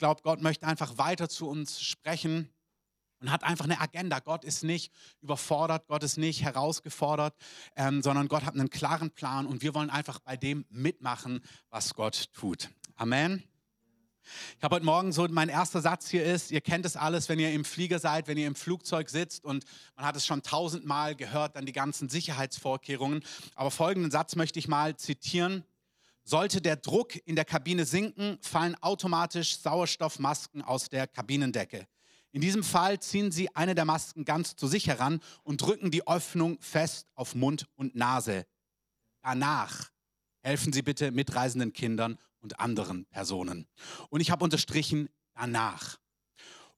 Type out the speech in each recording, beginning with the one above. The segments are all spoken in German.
glaube, Gott möchte einfach weiter zu uns sprechen und hat einfach eine Agenda. Gott ist nicht überfordert, Gott ist nicht herausgefordert, ähm, sondern Gott hat einen klaren Plan und wir wollen einfach bei dem mitmachen, was Gott tut. Amen. Ich habe heute Morgen so, mein erster Satz hier ist, ihr kennt es alles, wenn ihr im Flieger seid, wenn ihr im Flugzeug sitzt und man hat es schon tausendmal gehört, dann die ganzen Sicherheitsvorkehrungen. Aber folgenden Satz möchte ich mal zitieren. Sollte der Druck in der Kabine sinken, fallen automatisch Sauerstoffmasken aus der Kabinendecke. In diesem Fall ziehen Sie eine der Masken ganz zu sich heran und drücken die Öffnung fest auf Mund und Nase. Danach helfen Sie bitte mitreisenden Kindern und anderen Personen. Und ich habe unterstrichen danach.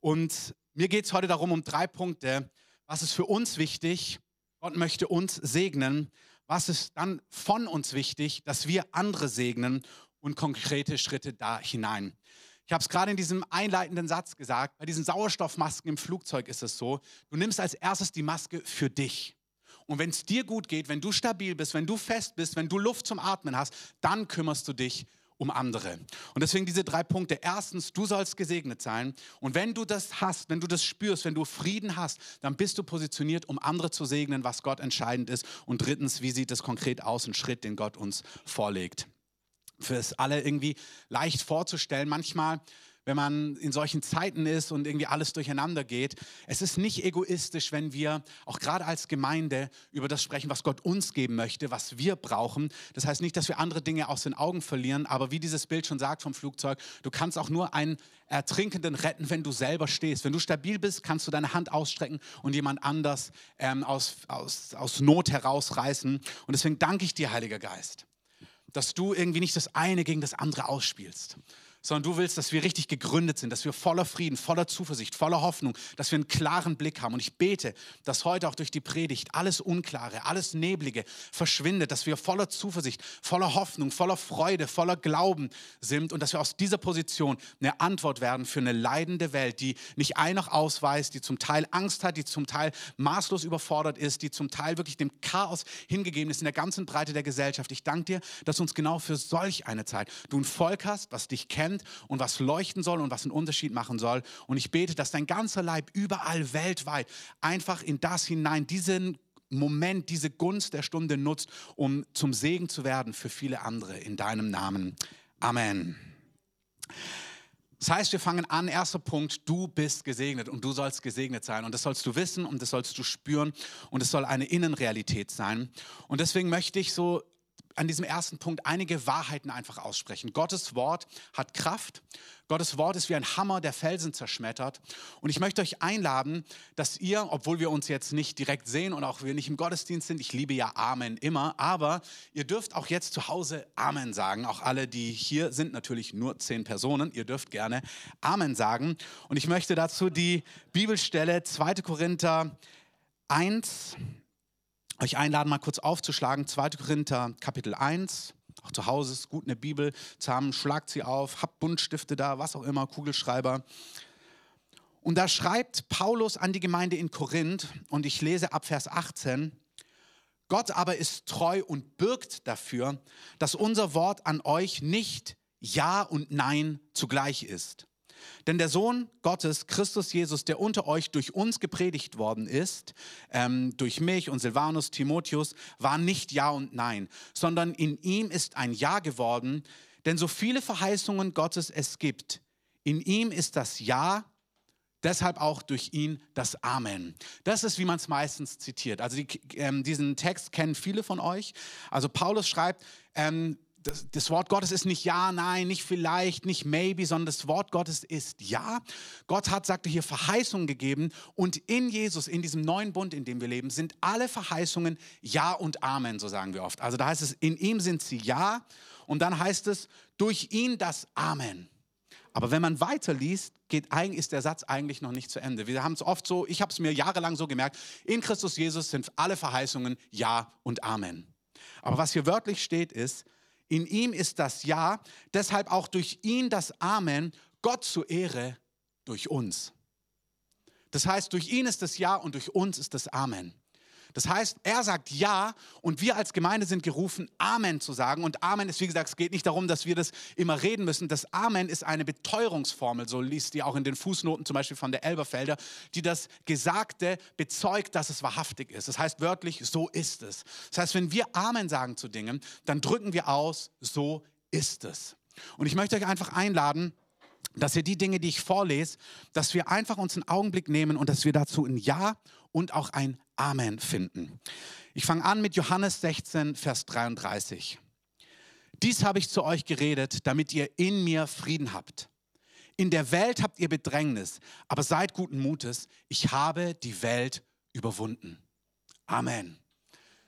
Und mir geht es heute darum, um drei Punkte. Was ist für uns wichtig? Gott möchte uns segnen. Was ist dann von uns wichtig, dass wir andere segnen und konkrete Schritte da hinein? Ich habe es gerade in diesem einleitenden Satz gesagt, bei diesen Sauerstoffmasken im Flugzeug ist es so, du nimmst als erstes die Maske für dich. Und wenn es dir gut geht, wenn du stabil bist, wenn du fest bist, wenn du Luft zum Atmen hast, dann kümmerst du dich um andere. Und deswegen diese drei Punkte. Erstens, du sollst gesegnet sein. Und wenn du das hast, wenn du das spürst, wenn du Frieden hast, dann bist du positioniert, um andere zu segnen, was Gott entscheidend ist. Und drittens, wie sieht es konkret aus, ein Schritt, den Gott uns vorlegt für es alle irgendwie leicht vorzustellen. Manchmal, wenn man in solchen Zeiten ist und irgendwie alles durcheinander geht, es ist nicht egoistisch, wenn wir auch gerade als Gemeinde über das sprechen, was Gott uns geben möchte, was wir brauchen. Das heißt nicht, dass wir andere Dinge aus den Augen verlieren, aber wie dieses Bild schon sagt vom Flugzeug, du kannst auch nur einen Ertrinkenden retten, wenn du selber stehst. Wenn du stabil bist, kannst du deine Hand ausstrecken und jemand anders ähm, aus, aus, aus Not herausreißen. Und deswegen danke ich dir, Heiliger Geist dass du irgendwie nicht das eine gegen das andere ausspielst, sondern du willst, dass wir richtig gegründet sind, dass wir voller Frieden, voller Zuversicht, voller Hoffnung, dass wir einen klaren Blick haben. Und ich bete, dass heute auch durch die Predigt alles Unklare, alles Neblige verschwindet, dass wir voller Zuversicht, voller Hoffnung, voller Freude, voller Glauben sind und dass wir aus dieser Position eine Antwort werden für eine leidende Welt, die nicht ein noch ausweist, die zum Teil Angst hat, die zum Teil maßlos überfordert ist, die zum Teil wirklich dem Chaos hingegeben ist in der ganzen Breite der Gesellschaft. Ich danke dir, dass uns genau für solch eine Zeit du ein Volk hast, was dich kennt, brennt und was leuchten soll und was einen Unterschied machen soll. Und ich bete, dass dein ganzer Leib überall weltweit einfach in das hinein, diesen Moment, diese Gunst der Stunde nutzt, um zum Segen zu werden für viele andere in deinem Namen. Amen. Das heißt, wir fangen an, erster Punkt, du bist gesegnet und du sollst gesegnet sein. Und das sollst du wissen und das sollst du spüren und es soll eine Innenrealität sein. Und deswegen möchte ich so an diesem ersten Punkt einige Wahrheiten einfach aussprechen. Gottes Wort hat Kraft. Gottes Wort ist wie ein Hammer, der Felsen zerschmettert. Und ich möchte euch einladen, dass ihr, obwohl wir uns jetzt nicht direkt sehen und auch wir nicht im Gottesdienst sind, ich liebe ja Amen immer, aber ihr dürft auch jetzt zu Hause Amen sagen. Auch alle, die hier sind, natürlich nur zehn Personen. Ihr dürft gerne Amen sagen. Und ich möchte dazu die Bibelstelle 2. Korinther 1, euch einladen, mal kurz aufzuschlagen. 2. Korinther, Kapitel 1. Auch zu Hause ist gut, eine Bibel zu haben. Schlagt sie auf, habt Buntstifte da, was auch immer, Kugelschreiber. Und da schreibt Paulus an die Gemeinde in Korinth, und ich lese ab Vers 18, Gott aber ist treu und birgt dafür, dass unser Wort an euch nicht Ja und Nein zugleich ist. Denn der Sohn Gottes, Christus Jesus, der unter euch durch uns gepredigt worden ist, ähm, durch mich und Silvanus, Timotheus, war nicht Ja und Nein, sondern in ihm ist ein Ja geworden. Denn so viele Verheißungen Gottes es gibt, in ihm ist das Ja Deshalb auch durch ihn das Amen. Das ist, wie man es meistens zitiert. Also die, ähm, diesen Text kennen viele von euch. Also Paulus schreibt, ähm, das, das, Wort Gottes ist nicht ja, nein, nicht vielleicht, nicht maybe, sondern das Wort Gottes ist ja. Gott hat, sagte hier, Verheißungen gegeben und in Jesus, in diesem neuen Bund, in dem wir leben, sind alle Verheißungen ja und Amen, so sagen wir oft. Also da heißt es, in ihm sind sie ja und dann heißt es, durch ihn das Amen. Aber wenn man weiterliest, geht, ist der Satz eigentlich noch nicht zu Ende. Wir haben es oft so, ich habe es mir jahrelang so gemerkt, in Christus Jesus sind alle Verheißungen Ja und Amen. Aber was hier wörtlich steht, ist, in ihm ist das Ja, deshalb auch durch ihn das Amen, Gott zur Ehre durch uns. Das heißt, durch ihn ist das Ja und durch uns ist das Amen. Das heißt, er sagt Ja und wir als Gemeinde sind gerufen, Amen zu sagen. Und Amen ist, wie gesagt, es geht nicht darum, dass wir das immer reden müssen. Das Amen ist eine Beteuerungsformel, so liest die auch in den Fußnoten zum Beispiel von der Elberfelder, die das Gesagte bezeugt, dass es wahrhaftig ist. Das heißt wörtlich, so ist es. Das heißt, wenn wir Amen sagen zu Dingen, dann drücken wir aus, so ist es. Und ich möchte euch einfach einladen, dass wir die Dinge, die ich vorlese, dass wir einfach uns einen Augenblick nehmen und dass wir dazu ein Ja und auch ein Amen finden. Ich fange an mit Johannes 16, Vers 33. Dies habe ich zu euch geredet, damit ihr in mir Frieden habt. In der Welt habt ihr Bedrängnis, aber seid guten Mutes. Ich habe die Welt überwunden. Amen.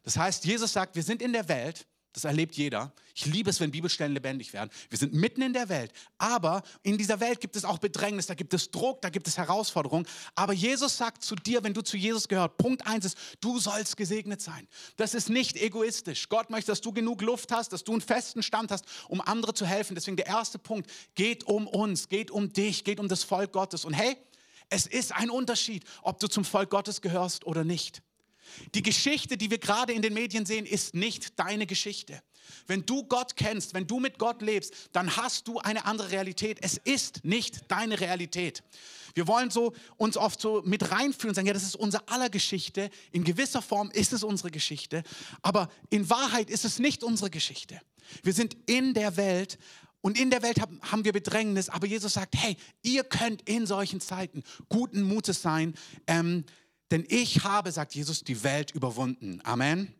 Das heißt, Jesus sagt, wir sind in der Welt, das erlebt jeder. Ich liebe es, wenn Bibelstellen lebendig werden. Wir sind mitten in der Welt. Aber in dieser Welt gibt es auch Bedrängnis, da gibt es Druck, da gibt es Herausforderungen. Aber Jesus sagt zu dir, wenn du zu Jesus gehört, Punkt eins ist, du sollst gesegnet sein. Das ist nicht egoistisch. Gott möchte, dass du genug Luft hast, dass du einen festen Stand hast, um andere zu helfen. Deswegen der erste Punkt geht um uns, geht um dich, geht um das Volk Gottes. Und hey, es ist ein Unterschied, ob du zum Volk Gottes gehörst oder nicht. Die Geschichte, die wir gerade in den Medien sehen, ist nicht deine Geschichte. Wenn du Gott kennst, wenn du mit Gott lebst, dann hast du eine andere Realität. Es ist nicht deine Realität. Wir wollen so uns oft so mit reinfühlen und sagen, ja, das ist unser aller Geschichte. In gewisser Form ist es unsere Geschichte, aber in Wahrheit ist es nicht unsere Geschichte. Wir sind in der Welt und in der Welt haben wir Bedrängnis, aber Jesus sagt, hey, ihr könnt in solchen Zeiten guten Mutes sein. Ähm, denn ich habe, sagt Jesus, die Welt überwunden. Amen.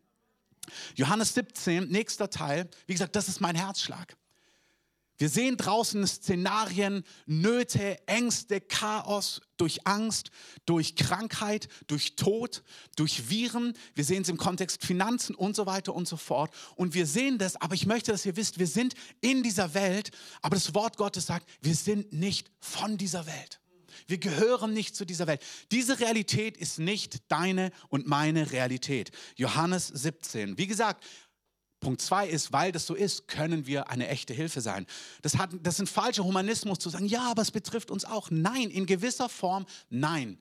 Johannes 17, nächster Teil. Wie gesagt, das ist mein Herzschlag. Wir sehen draußen Szenarien, Nöte, Ängste, Chaos, durch Angst, durch Krankheit, durch Tod, durch Viren. Wir sehen es im Kontext Finanzen und so weiter und so fort. Und wir sehen das, aber ich möchte, dass ihr wisst, wir sind in dieser Welt, aber das Wort Gottes sagt, wir sind nicht von dieser Welt. Wir gehören nicht zu dieser Welt. Diese Realität ist nicht deine und meine Realität. Johannes 17. Wie gesagt, Punkt zwei ist, weil das so ist, können wir eine echte Hilfe sein. Das, hat, das ist ein falscher Humanismus zu sagen, ja, aber es betrifft uns auch. Nein, in gewisser Form nein.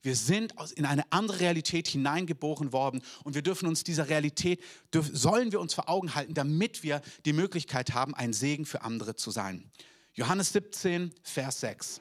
Wir sind in eine andere Realität hineingeboren worden und wir dürfen uns dieser Realität, sollen wir uns vor Augen halten, damit wir die Möglichkeit haben, ein Segen für andere zu sein. Johannes 17, Vers 6.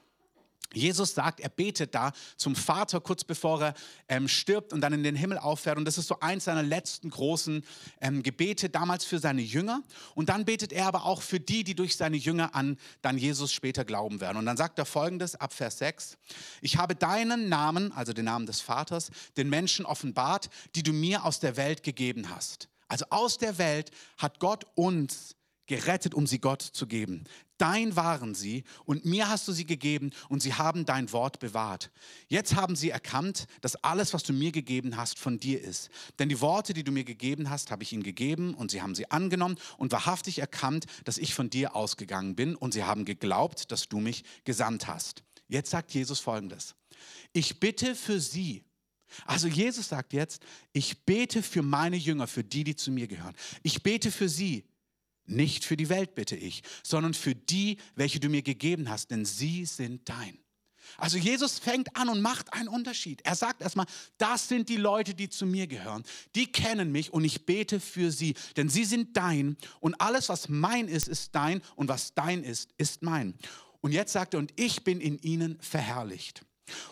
Jesus sagt, er betet da zum Vater kurz bevor er ähm, stirbt und dann in den Himmel auffährt. Und das ist so eins seiner letzten großen ähm, Gebete damals für seine Jünger. Und dann betet er aber auch für die, die durch seine Jünger an dann Jesus später glauben werden. Und dann sagt er folgendes ab Vers 6. Ich habe deinen Namen, also den Namen des Vaters, den Menschen offenbart, die du mir aus der Welt gegeben hast. Also aus der Welt hat Gott uns gerettet, um sie Gott zu geben. Dein waren sie und mir hast du sie gegeben und sie haben dein Wort bewahrt. Jetzt haben sie erkannt, dass alles, was du mir gegeben hast, von dir ist. Denn die Worte, die du mir gegeben hast, habe ich ihnen gegeben und sie haben sie angenommen und wahrhaftig erkannt, dass ich von dir ausgegangen bin und sie haben geglaubt, dass du mich gesandt hast. Jetzt sagt Jesus Folgendes. Ich bitte für sie, also Jesus sagt jetzt, ich bete für meine Jünger, für die, die zu mir gehören. Ich bete für sie, nicht für die Welt bitte ich, sondern für die, welche du mir gegeben hast, denn sie sind dein. Also Jesus fängt an und macht einen Unterschied. Er sagt erstmal, das sind die Leute, die zu mir gehören. Die kennen mich und ich bete für sie, denn sie sind dein und alles, was mein ist, ist dein und was dein ist, ist mein. Und jetzt sagt er, und ich bin in ihnen verherrlicht.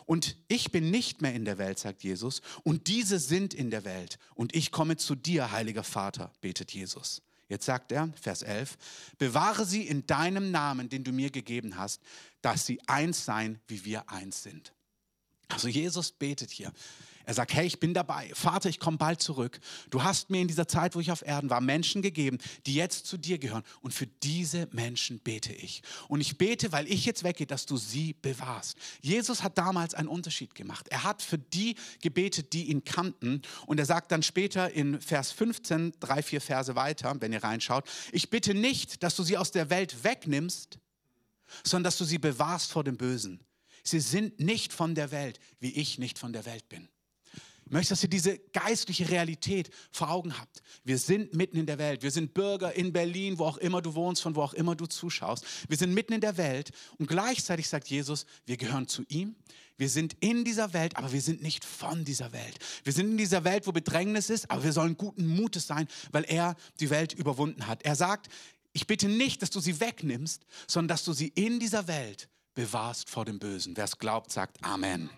Und ich bin nicht mehr in der Welt, sagt Jesus, und diese sind in der Welt. Und ich komme zu dir, heiliger Vater, betet Jesus. Jetzt sagt er, Vers 11, bewahre sie in deinem Namen, den du mir gegeben hast, dass sie eins seien, wie wir eins sind. Also Jesus betet hier. Er sagt, hey, ich bin dabei. Vater, ich komme bald zurück. Du hast mir in dieser Zeit, wo ich auf Erden war, Menschen gegeben, die jetzt zu dir gehören. Und für diese Menschen bete ich. Und ich bete, weil ich jetzt weggehe, dass du sie bewahrst. Jesus hat damals einen Unterschied gemacht. Er hat für die gebetet, die ihn kannten. Und er sagt dann später in Vers 15, drei, vier Verse weiter, wenn ihr reinschaut, ich bitte nicht, dass du sie aus der Welt wegnimmst, sondern dass du sie bewahrst vor dem Bösen. Sie sind nicht von der Welt, wie ich nicht von der Welt bin. Möchte, dass ihr diese geistliche Realität vor Augen habt. Wir sind mitten in der Welt. Wir sind Bürger in Berlin, wo auch immer du wohnst, von wo auch immer du zuschaust. Wir sind mitten in der Welt und gleichzeitig sagt Jesus, wir gehören zu ihm. Wir sind in dieser Welt, aber wir sind nicht von dieser Welt. Wir sind in dieser Welt, wo Bedrängnis ist, aber wir sollen guten Mutes sein, weil er die Welt überwunden hat. Er sagt, ich bitte nicht, dass du sie wegnimmst, sondern dass du sie in dieser Welt bewahrst vor dem Bösen. Wer es glaubt, sagt Amen.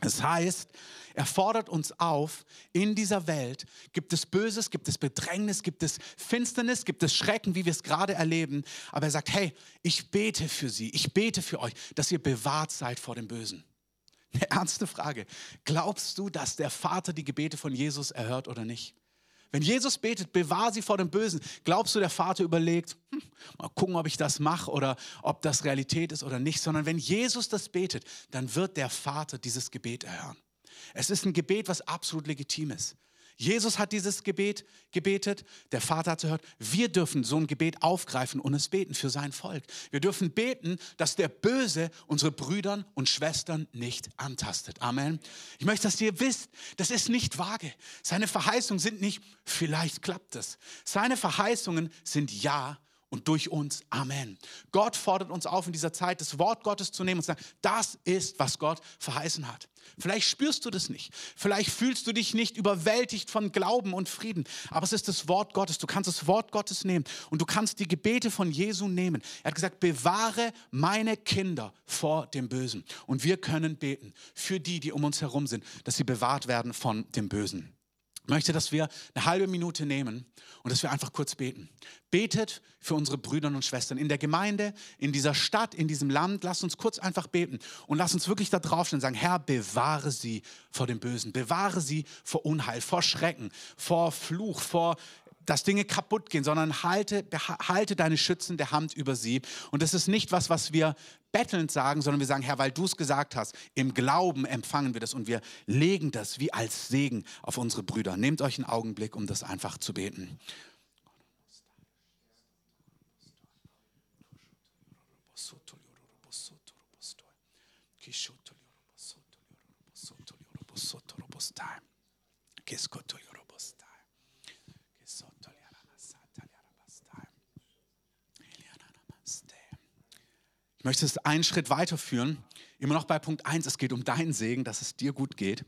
Das heißt, er fordert uns auf, in dieser Welt gibt es Böses, gibt es Bedrängnis, gibt es Finsternis, gibt es Schrecken, wie wir es gerade erleben. Aber er sagt, hey, ich bete für sie, ich bete für euch, dass ihr bewahrt seid vor dem Bösen. Eine ernste Frage. Glaubst du, dass der Vater die Gebete von Jesus erhört oder nicht? Wenn Jesus betet, bewahr sie vor dem Bösen, glaubst du, der Vater überlegt, hm, mal gucken, ob ich das mache oder ob das Realität ist oder nicht, sondern wenn Jesus das betet, dann wird der Vater dieses Gebet erhören. Es ist ein Gebet, was absolut legitim ist. Jesus hat dieses Gebet gebetet, der Vater hat gehört. Wir dürfen so ein Gebet aufgreifen und es beten für sein Volk. Wir dürfen beten, dass der Böse unsere Brüder und Schwestern nicht antastet. Amen. Ich möchte, dass ihr wisst, das ist nicht vage. Seine Verheißungen sind nicht, vielleicht klappt es. Seine Verheißungen sind Ja und durch uns. Amen. Gott fordert uns auf, in dieser Zeit das Wort Gottes zu nehmen und zu sagen, das ist, was Gott verheißen hat. Vielleicht spürst du das nicht. Vielleicht fühlst du dich nicht überwältigt von Glauben und Frieden. Aber es ist das Wort Gottes. Du kannst das Wort Gottes nehmen und du kannst die Gebete von Jesu nehmen. Er hat gesagt, bewahre meine Kinder vor dem Bösen. Und wir können beten für die, die um uns herum sind, dass sie bewahrt werden von dem Bösen. Ich möchte, dass wir eine halbe Minute nehmen und dass wir einfach kurz beten. Betet für unsere Brüder und Schwestern in der Gemeinde, in dieser Stadt, in diesem Land. Lasst uns kurz einfach beten und lasst uns wirklich da draufstehen und sagen, Herr, bewahre sie vor dem Bösen, bewahre sie vor Unheil, vor Schrecken, vor Fluch, vor dass Dinge kaputt gehen, sondern halte, halte deine schützende Hand über sie. Und das ist nicht was, was wir bettelnd sagen, sondern wir sagen, Herr, weil du es gesagt hast, im Glauben empfangen wir das und wir legen das wie als Segen auf unsere Brüder. Nehmt euch einen Augenblick, um das einfach zu beten. Kiskoto möchte es einen Schritt weiterführen. Immer noch bei Punkt 1, es geht um deinen Segen, dass es dir gut geht.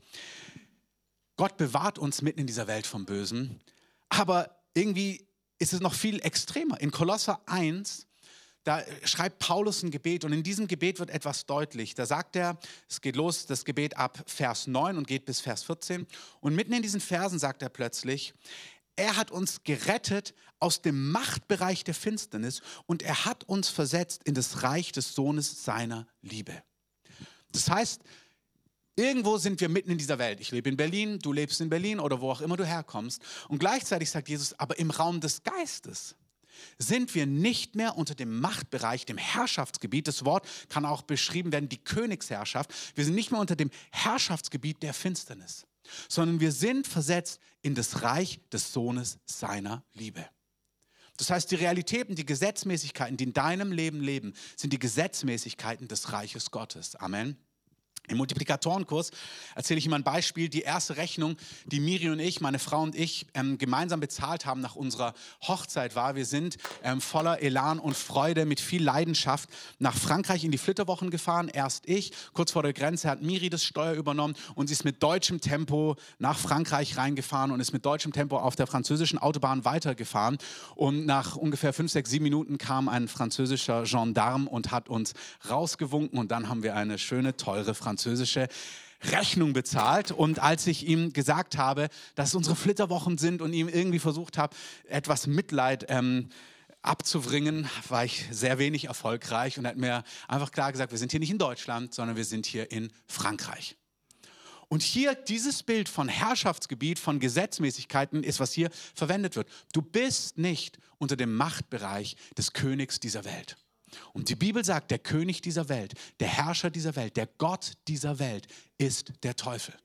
Gott bewahrt uns mitten in dieser Welt vom Bösen, aber irgendwie ist es noch viel extremer. In Kolosser 1, da schreibt Paulus ein Gebet und in diesem Gebet wird etwas deutlich. Da sagt er, es geht los, das Gebet ab Vers 9 und geht bis Vers 14. Und mitten in diesen Versen sagt er plötzlich, er hat uns gerettet aus dem Machtbereich der Finsternis und er hat uns versetzt in das Reich des Sohnes seiner Liebe. Das heißt, irgendwo sind wir mitten in dieser Welt. Ich lebe in Berlin, du lebst in Berlin oder wo auch immer du herkommst. Und gleichzeitig sagt Jesus, aber im Raum des Geistes sind wir nicht mehr unter dem Machtbereich, dem Herrschaftsgebiet. Das Wort kann auch beschrieben werden, die Königsherrschaft. Wir sind nicht mehr unter dem Herrschaftsgebiet der Finsternis sondern wir sind versetzt in das Reich des Sohnes seiner Liebe. Das heißt, die Realitäten, die Gesetzmäßigkeiten, die in deinem Leben leben, sind die Gesetzmäßigkeiten des Reiches Gottes. Amen. Im Multiplikatorenkurs erzähle ich immer ein Beispiel. Die erste Rechnung, die Miri und ich, meine Frau und ich, ähm, gemeinsam bezahlt haben nach unserer Hochzeit war, wir sind ähm, voller Elan und Freude, mit viel Leidenschaft nach Frankreich in die Flitterwochen gefahren. Erst ich, kurz vor der Grenze hat Miri das Steuer übernommen und sie ist mit deutschem Tempo nach Frankreich reingefahren und ist mit deutschem Tempo auf der französischen Autobahn weitergefahren. Und nach ungefähr fünf, sechs, sieben Minuten kam ein französischer Gendarm und hat uns rausgewunken und dann haben wir eine schöne, teure französische französische Rechnung bezahlt. Und als ich ihm gesagt habe, dass es unsere Flitterwochen sind und ihm irgendwie versucht habe, etwas Mitleid ähm, abzubringen, war ich sehr wenig erfolgreich und hat mir einfach klar gesagt, wir sind hier nicht in Deutschland, sondern wir sind hier in Frankreich. Und hier dieses Bild von Herrschaftsgebiet, von Gesetzmäßigkeiten ist, was hier verwendet wird. Du bist nicht unter dem Machtbereich des Königs dieser Welt. Und die Bibel sagt, der König dieser Welt, der Herrscher dieser Welt, der Gott dieser Welt ist der Teufel.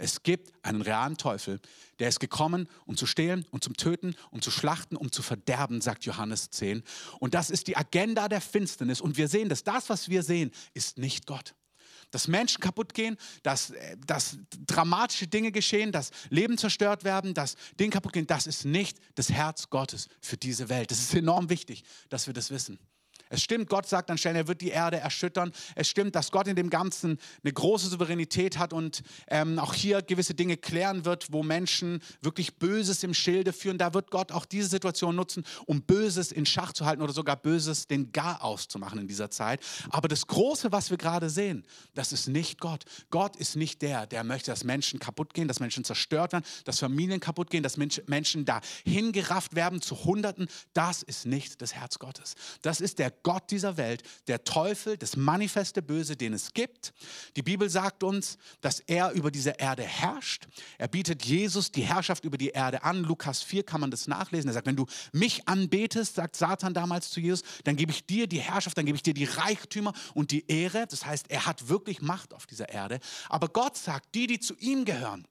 Es gibt einen realen Teufel, der ist gekommen, um zu stehlen, um zu töten, um zu schlachten, um zu verderben, sagt Johannes 10. Und das ist die Agenda der Finsternis. Und wir sehen, dass das, was wir sehen, ist nicht Gott. dass Menschen kaputt gehen, dass, äh, dass dramatische Dinge geschehen, dass Leben zerstört werden, dass Dinge kaputt gehen. Das ist nicht das Herz Gottes für diese Welt. Das ist enorm wichtig, dass wir das wissen. Es stimmt, Gott sagt an Stellen, er wird die Erde erschüttern. Es stimmt, dass Gott in dem Ganzen eine große Souveränität hat und ähm, auch hier gewisse Dinge klären wird, wo Menschen wirklich Böses im Schilde führen. Da wird Gott auch diese Situation nutzen, um Böses in Schach zu halten oder sogar Böses den Gar auszumachen in dieser Zeit. Aber das Große, was wir gerade sehen, das ist nicht Gott. Gott ist nicht der, der möchte, dass Menschen kaputt gehen, dass Menschen zerstört werden, dass Familien kaputt gehen, dass Menschen da hingerafft werden zu Hunderten. Das ist nicht das Herz Gottes. Das ist der Gott dieser Welt, der Teufel, das manifeste Böse, den es gibt. Die Bibel sagt uns, dass er über diese Erde herrscht. Er bietet Jesus die Herrschaft über die Erde an. Lukas 4 kann man das nachlesen. Er sagt, wenn du mich anbetest, sagt Satan damals zu Jesus, dann gebe ich dir die Herrschaft, dann gebe ich dir die Reichtümer und die Ehre. Das heißt, er hat wirklich Macht auf dieser Erde. Aber Gott sagt, die, die zu ihm gehören,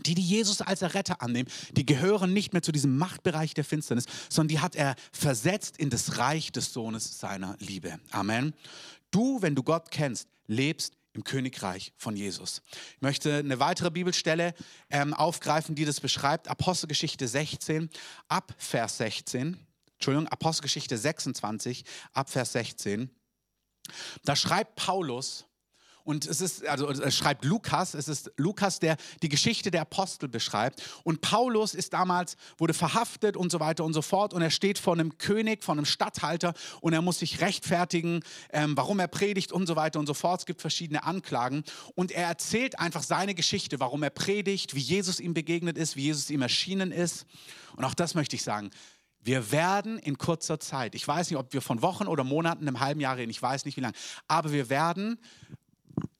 die, die Jesus als Retter annehmen, die gehören nicht mehr zu diesem Machtbereich der Finsternis, sondern die hat er versetzt in das Reich des Sohnes seiner Liebe. Amen. Du, wenn du Gott kennst, lebst im Königreich von Jesus. Ich möchte eine weitere Bibelstelle ähm, aufgreifen, die das beschreibt. Apostelgeschichte 16, ab Vers 16. Entschuldigung, Apostelgeschichte 26, ab Vers 16. Da schreibt Paulus, und es ist, also es schreibt Lukas, es ist Lukas, der die Geschichte der Apostel beschreibt. Und Paulus ist damals, wurde verhaftet und so weiter und so fort. Und er steht vor einem König, vor einem Statthalter und er muss sich rechtfertigen, ähm, warum er predigt und so weiter und so fort. Es gibt verschiedene Anklagen. Und er erzählt einfach seine Geschichte, warum er predigt, wie Jesus ihm begegnet ist, wie Jesus ihm erschienen ist. Und auch das möchte ich sagen. Wir werden in kurzer Zeit, ich weiß nicht, ob wir von Wochen oder Monaten, einem halben Jahr reden, ich weiß nicht wie lange, aber wir werden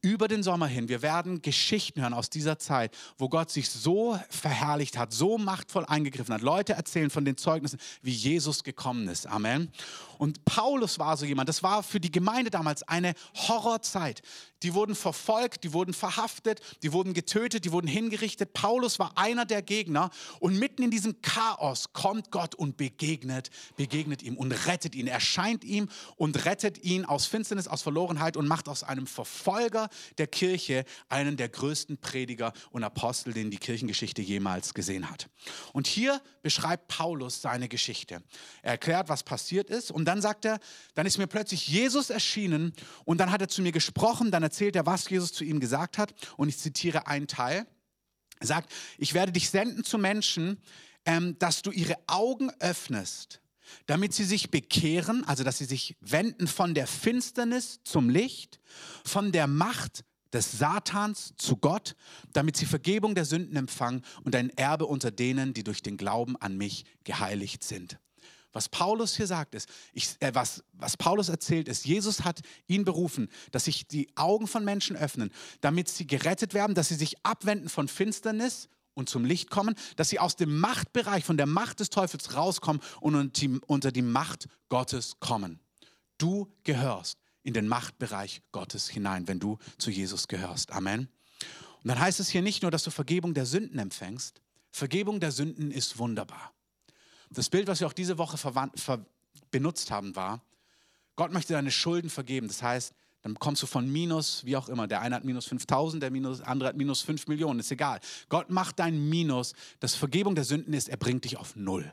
über den Sommer hin, wir werden Geschichten hören aus dieser Zeit, wo Gott sich so verherrlicht hat, so machtvoll eingegriffen hat. Leute erzählen von den Zeugnissen, wie Jesus gekommen ist. Amen. Und Paulus war so jemand, das war für die Gemeinde damals eine Horrorzeit. Die wurden verfolgt, die wurden verhaftet, die wurden getötet, die wurden hingerichtet. Paulus war einer der Gegner und mitten in diesem Chaos kommt Gott und begegnet, begegnet ihm und rettet ihn. Er erscheint ihm und rettet ihn aus Finsternis, aus Verlorenheit und macht aus einem Verfolger der Kirche einen der größten Prediger und Apostel, den die Kirchengeschichte jemals gesehen hat. Und hier beschreibt Paulus seine Geschichte. Er erklärt, was passiert ist und dann sagt er, dann ist mir plötzlich Jesus erschienen und dann hat er zu mir gesprochen, dann erzählt er, was Jesus zu ihm gesagt hat und ich zitiere einen Teil. Er sagt, ich werde dich senden zu Menschen, ähm, dass du ihre Augen öffnest, damit sie sich bekehren, also dass sie sich wenden von der Finsternis zum Licht, von der Macht des Satans zu Gott, damit sie Vergebung der Sünden empfangen und ein Erbe unter denen, die durch den Glauben an mich geheiligt sind. Was Paulus hier sagt, ist, ich, äh, was, was Paulus erzählt, ist, Jesus hat ihn berufen, dass sich die Augen von Menschen öffnen, damit sie gerettet werden, dass sie sich abwenden von Finsternis und zum Licht kommen, dass sie aus dem Machtbereich, von der Macht des Teufels rauskommen und unter die, Macht Gottes kommen. Du gehörst in den Machtbereich Gottes hinein, wenn du zu Jesus gehörst. Amen. Und dann heißt es hier nicht nur, dass du Vergebung der Sünden empfängst. Vergebung der Sünden ist wunderbar. Das Bild, was wir auch diese Woche benutzt haben, war, Gott möchte deine Schulden vergeben. Das heißt, dann kommst du von Minus, wie auch immer. Der eine hat minus 5000, der minus, andere hat minus 5 Millionen, ist egal. Gott macht dein Minus, das Vergebung der Sünden ist, er bringt dich auf Null.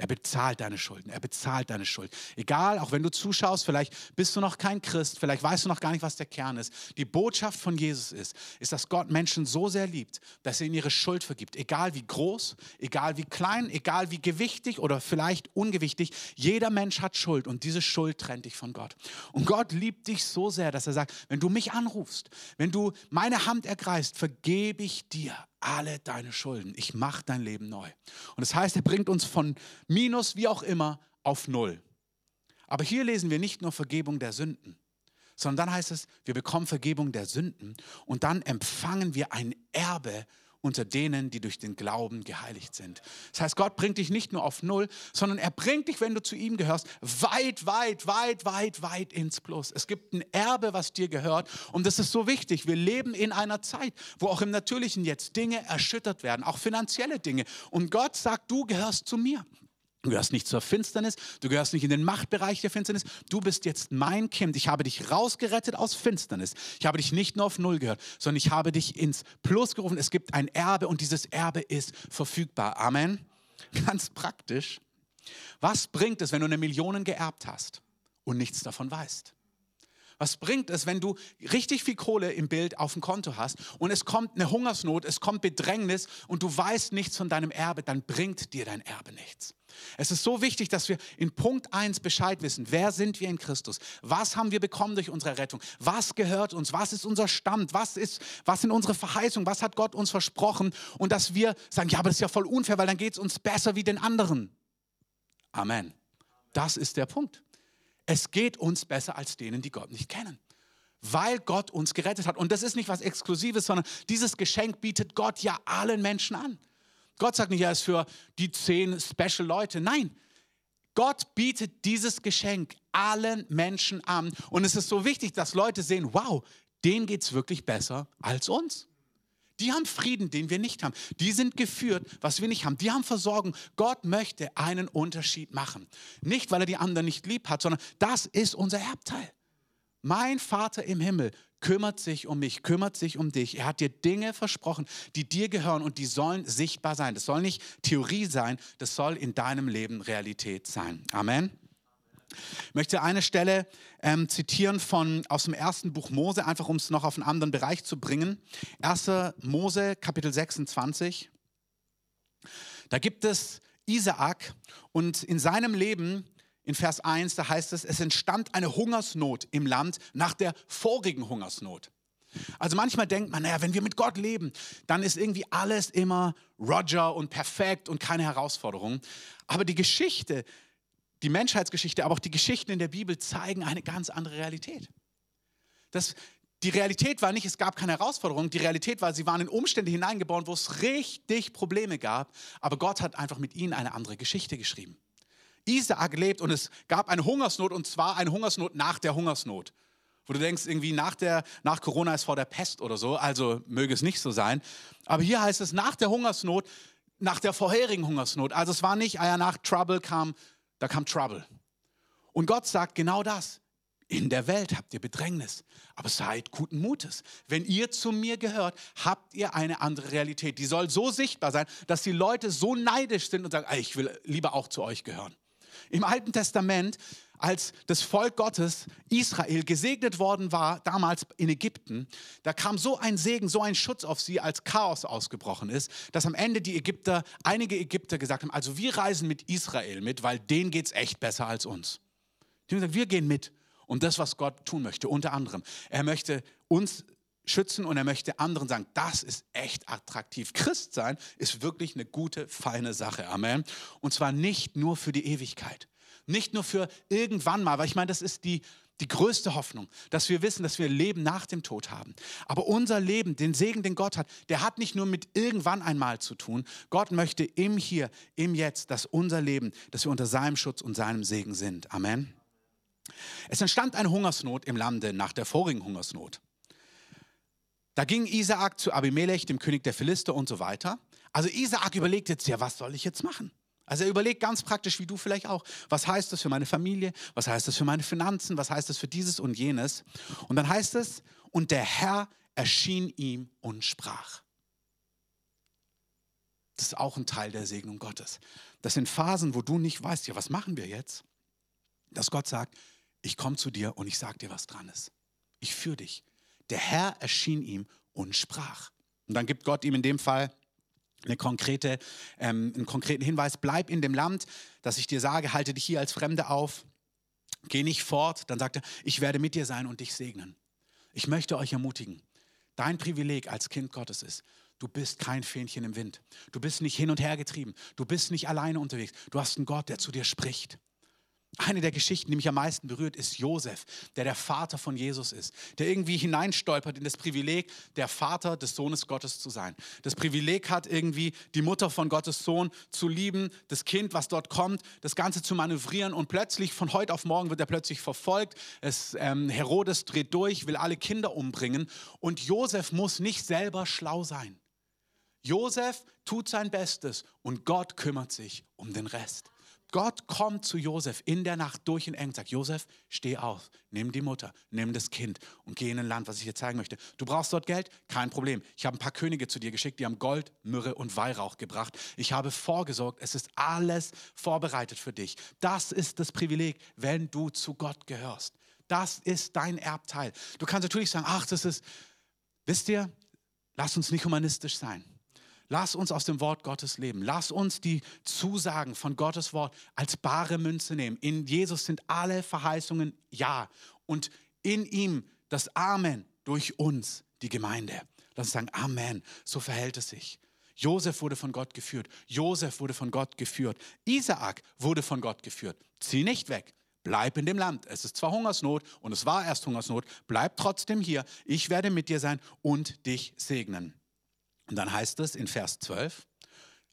Er bezahlt deine Schulden. Er bezahlt deine Schuld. Egal, auch wenn du zuschaust, vielleicht bist du noch kein Christ, vielleicht weißt du noch gar nicht, was der Kern ist. Die Botschaft von Jesus ist, ist, dass Gott Menschen so sehr liebt, dass er ihnen ihre Schuld vergibt. Egal wie groß, egal wie klein, egal wie gewichtig oder vielleicht ungewichtig. Jeder Mensch hat Schuld und diese Schuld trennt dich von Gott. Und Gott liebt dich so sehr, dass er sagt, wenn du mich anrufst, wenn du meine Hand ergreifst, vergebe ich dir alle deine Schulden. Ich mache dein Leben neu. Und das heißt, er bringt uns von Minus, wie auch immer, auf Null. Aber hier lesen wir nicht nur Vergebung der Sünden, sondern dann heißt es, wir bekommen Vergebung der Sünden und dann empfangen wir ein Erbe unter denen, die durch den Glauben geheiligt sind. Das heißt, Gott bringt dich nicht nur auf Null, sondern er bringt dich, wenn du zu ihm gehörst, weit, weit, weit, weit, weit ins Plus. Es gibt ein Erbe, was dir gehört und das ist so wichtig. Wir leben in einer Zeit, wo auch im Natürlichen jetzt Dinge erschüttert werden, auch finanzielle Dinge. Und Gott sagt, du gehörst zu mir. Du gehörst nicht zur Finsternis, du gehörst nicht in den Machtbereich der Finsternis. Du bist jetzt mein Kind. Ich habe dich rausgerettet aus Finsternis. Ich habe dich nicht nur auf Null gehört, sondern ich habe dich ins Plus gerufen. Es gibt ein Erbe und dieses Erbe ist verfügbar. Amen. Ganz praktisch. Was bringt es, wenn du eine Million geerbt hast und nichts davon weißt? Was bringt es, wenn du richtig viel Kohle im Bild auf dem Konto hast und es kommt eine Hungersnot, es kommt Bedrängnis und du weißt nichts von deinem Erbe, dann bringt dir dein Erbe nichts. Es ist so wichtig, dass wir in Punkt 1 Bescheid wissen, wer sind wir in Christus? Was haben wir bekommen durch unsere Rettung? Was gehört uns? Was ist unser Stand? Was, ist, was sind unsere Verheißungen? Was hat Gott uns versprochen? Und dass wir sagen, ja, aber das ist ja voll unfair, weil dann geht es uns besser wie den anderen. Amen. Das ist der Punkt. Es geht uns besser als denen, die Gott nicht kennen. Weil Gott uns gerettet hat. Und das ist nicht was Exklusives, sondern dieses Geschenk bietet Gott ja allen Menschen an. Gott sagt nicht, er ist für die zehn Special Leute. Nein, Gott bietet dieses Geschenk allen Menschen an. Und es ist so wichtig, dass Leute sehen, wow, denen geht es wirklich besser als uns. Die haben Frieden, den wir nicht haben. Die sind geführt, was wir nicht haben. Die haben Versorgung. Gott möchte einen Unterschied machen. Nicht, weil er die anderen nicht lieb hat, sondern das ist unser Erbteil. Mein Vater im Himmel kümmert sich um mich, kümmert sich um dich. Er hat dir Dinge versprochen, die dir gehören und die sollen sichtbar sein. Das soll nicht Theorie sein, das soll in deinem Leben Realität sein. Amen. Ich möchte eine Stelle ähm, zitieren von, aus dem ersten Buch Mose, einfach um es noch auf einen anderen Bereich zu bringen. 1. Mose, Kapitel 26. Da gibt es Isaak und in seinem Leben, in Vers 1, da heißt es, es entstand eine Hungersnot im Land nach der vorigen Hungersnot. Also manchmal denkt man, naja, wenn wir mit Gott leben, dann ist irgendwie alles immer Roger und perfekt und keine Herausforderung. Aber die Geschichte, die Menschheitsgeschichte, aber auch die Geschichten in der Bibel zeigen eine ganz andere Realität. Das, die Realität war nicht, es gab keine Herausforderung. Die Realität war, sie waren in Umstände hineingeboren, wo es richtig Probleme gab. Aber Gott hat einfach mit ihnen eine andere Geschichte geschrieben. Isaak lebt und es gab eine Hungersnot und zwar eine Hungersnot nach der Hungersnot. Wo du denkst, irgendwie nach, der, nach Corona ist vor der Pest oder so, also möge es nicht so sein. Aber hier heißt es nach der Hungersnot, nach der vorherigen Hungersnot. Also es war nicht, ah ja, nach Trouble kam da kam Trouble. Und Gott sagt genau das. In der Welt habt ihr Bedrängnis, aber seid guten Mutes. Wenn ihr zu mir gehört, habt ihr eine andere Realität. Die soll so sichtbar sein, dass die Leute so neidisch sind und sagen, ich will lieber auch zu euch gehören. Im Alten Testament als das Volk Gottes Israel gesegnet worden war, damals in Ägypten, da kam so ein Segen, so ein Schutz auf sie, als Chaos ausgebrochen ist, dass am Ende die Ägypter, einige Ägypter gesagt haben, also wir reisen mit Israel mit, weil denen geht es echt besser als uns. Die haben gesagt, wir gehen mit. Und das, was Gott tun möchte, unter anderem, er möchte uns schützen und er möchte anderen sagen, das ist echt attraktiv. Christ sein ist wirklich eine gute, feine Sache. Amen. Und zwar nicht nur für die Ewigkeit. Nicht nur für irgendwann mal, weil ich meine, das ist die, die größte Hoffnung, dass wir wissen, dass wir Leben nach dem Tod haben. Aber unser Leben, den Segen, den Gott hat, der hat nicht nur mit irgendwann einmal zu tun. Gott möchte im Hier, im Jetzt, dass unser Leben, dass wir unter seinem Schutz und seinem Segen sind. Amen. Es entstand eine Hungersnot im Lande nach der vorigen Hungersnot. Da ging Isaak zu Abimelech, dem König der Philister und so weiter. Also Isaak überlegt jetzt, ja, was soll ich jetzt machen? Also er überlegt ganz praktisch, wie du vielleicht auch, was heißt das für meine Familie, was heißt das für meine Finanzen, was heißt das für dieses und jenes. Und dann heißt es, und der Herr erschien ihm und sprach. Das ist auch ein Teil der Segnung Gottes. Das sind Phasen, wo du nicht weißt, ja, was machen wir jetzt? Dass Gott sagt, ich komme zu dir und ich sage dir, was dran ist. Ich führe dich. Der Herr erschien ihm und sprach. Und dann gibt Gott ihm in dem Fall eine konkrete, ähm, einen konkreten Hinweis, bleib in dem Land, dass ich dir sage, halte dich hier als Fremde auf, geh nicht fort. Dann sagt er, ich werde mit dir sein und dich segnen. Ich möchte euch ermutigen, dein Privileg als Kind Gottes ist, du bist kein Fähnchen im Wind. Du bist nicht hin und her getrieben. Du bist nicht alleine unterwegs. Du hast einen Gott, der zu dir spricht. Eine der Geschichten, die mich am meisten berührt, ist Josef, der der Vater von Jesus ist, der irgendwie hineinstolpert in das Privileg, der Vater des Sohnes Gottes zu sein. Das Privileg hat irgendwie die Mutter von Gottes Sohn zu lieben, das Kind, was dort kommt, das Ganze zu manövrieren und plötzlich von heute auf morgen wird er plötzlich verfolgt. Es, ähm, Herodes dreht durch, will alle Kinder umbringen und Josef muss nicht selber schlau sein. Josef tut sein Bestes und Gott kümmert sich um den Rest. Gott kommt zu Josef in der Nacht durch den Eng, sagt, Josef, steh auf, nimm die Mutter, nimm das Kind und geh in ein Land, was ich dir zeigen möchte. Du brauchst dort Geld? Kein Problem. Ich habe ein paar Könige zu dir geschickt, die haben Gold, Myrrhe und Weihrauch gebracht. Ich habe vorgesorgt, es ist alles vorbereitet für dich. Das ist das Privileg, wenn du zu Gott gehörst. Das ist dein Erbteil. Du kannst natürlich sagen, ach, das ist, wisst ihr, lass uns nicht humanistisch sein. Lass uns aus dem Wort Gottes leben. Lass uns die Zusagen von Gottes Wort als bare Münze nehmen. In Jesus sind alle Verheißungen Ja. Und in ihm das Amen durch uns, die Gemeinde. Lass uns sagen, Amen. So verhält es sich. Josef wurde von Gott geführt. Josef wurde von Gott geführt. Isaak wurde von Gott geführt. Zieh nicht weg. Bleib in dem Land. Es ist zwar Hungersnot und es war erst Hungersnot. Bleib trotzdem hier. Ich werde mit dir sein und dich segnen. Und dann heißt es in Vers 12,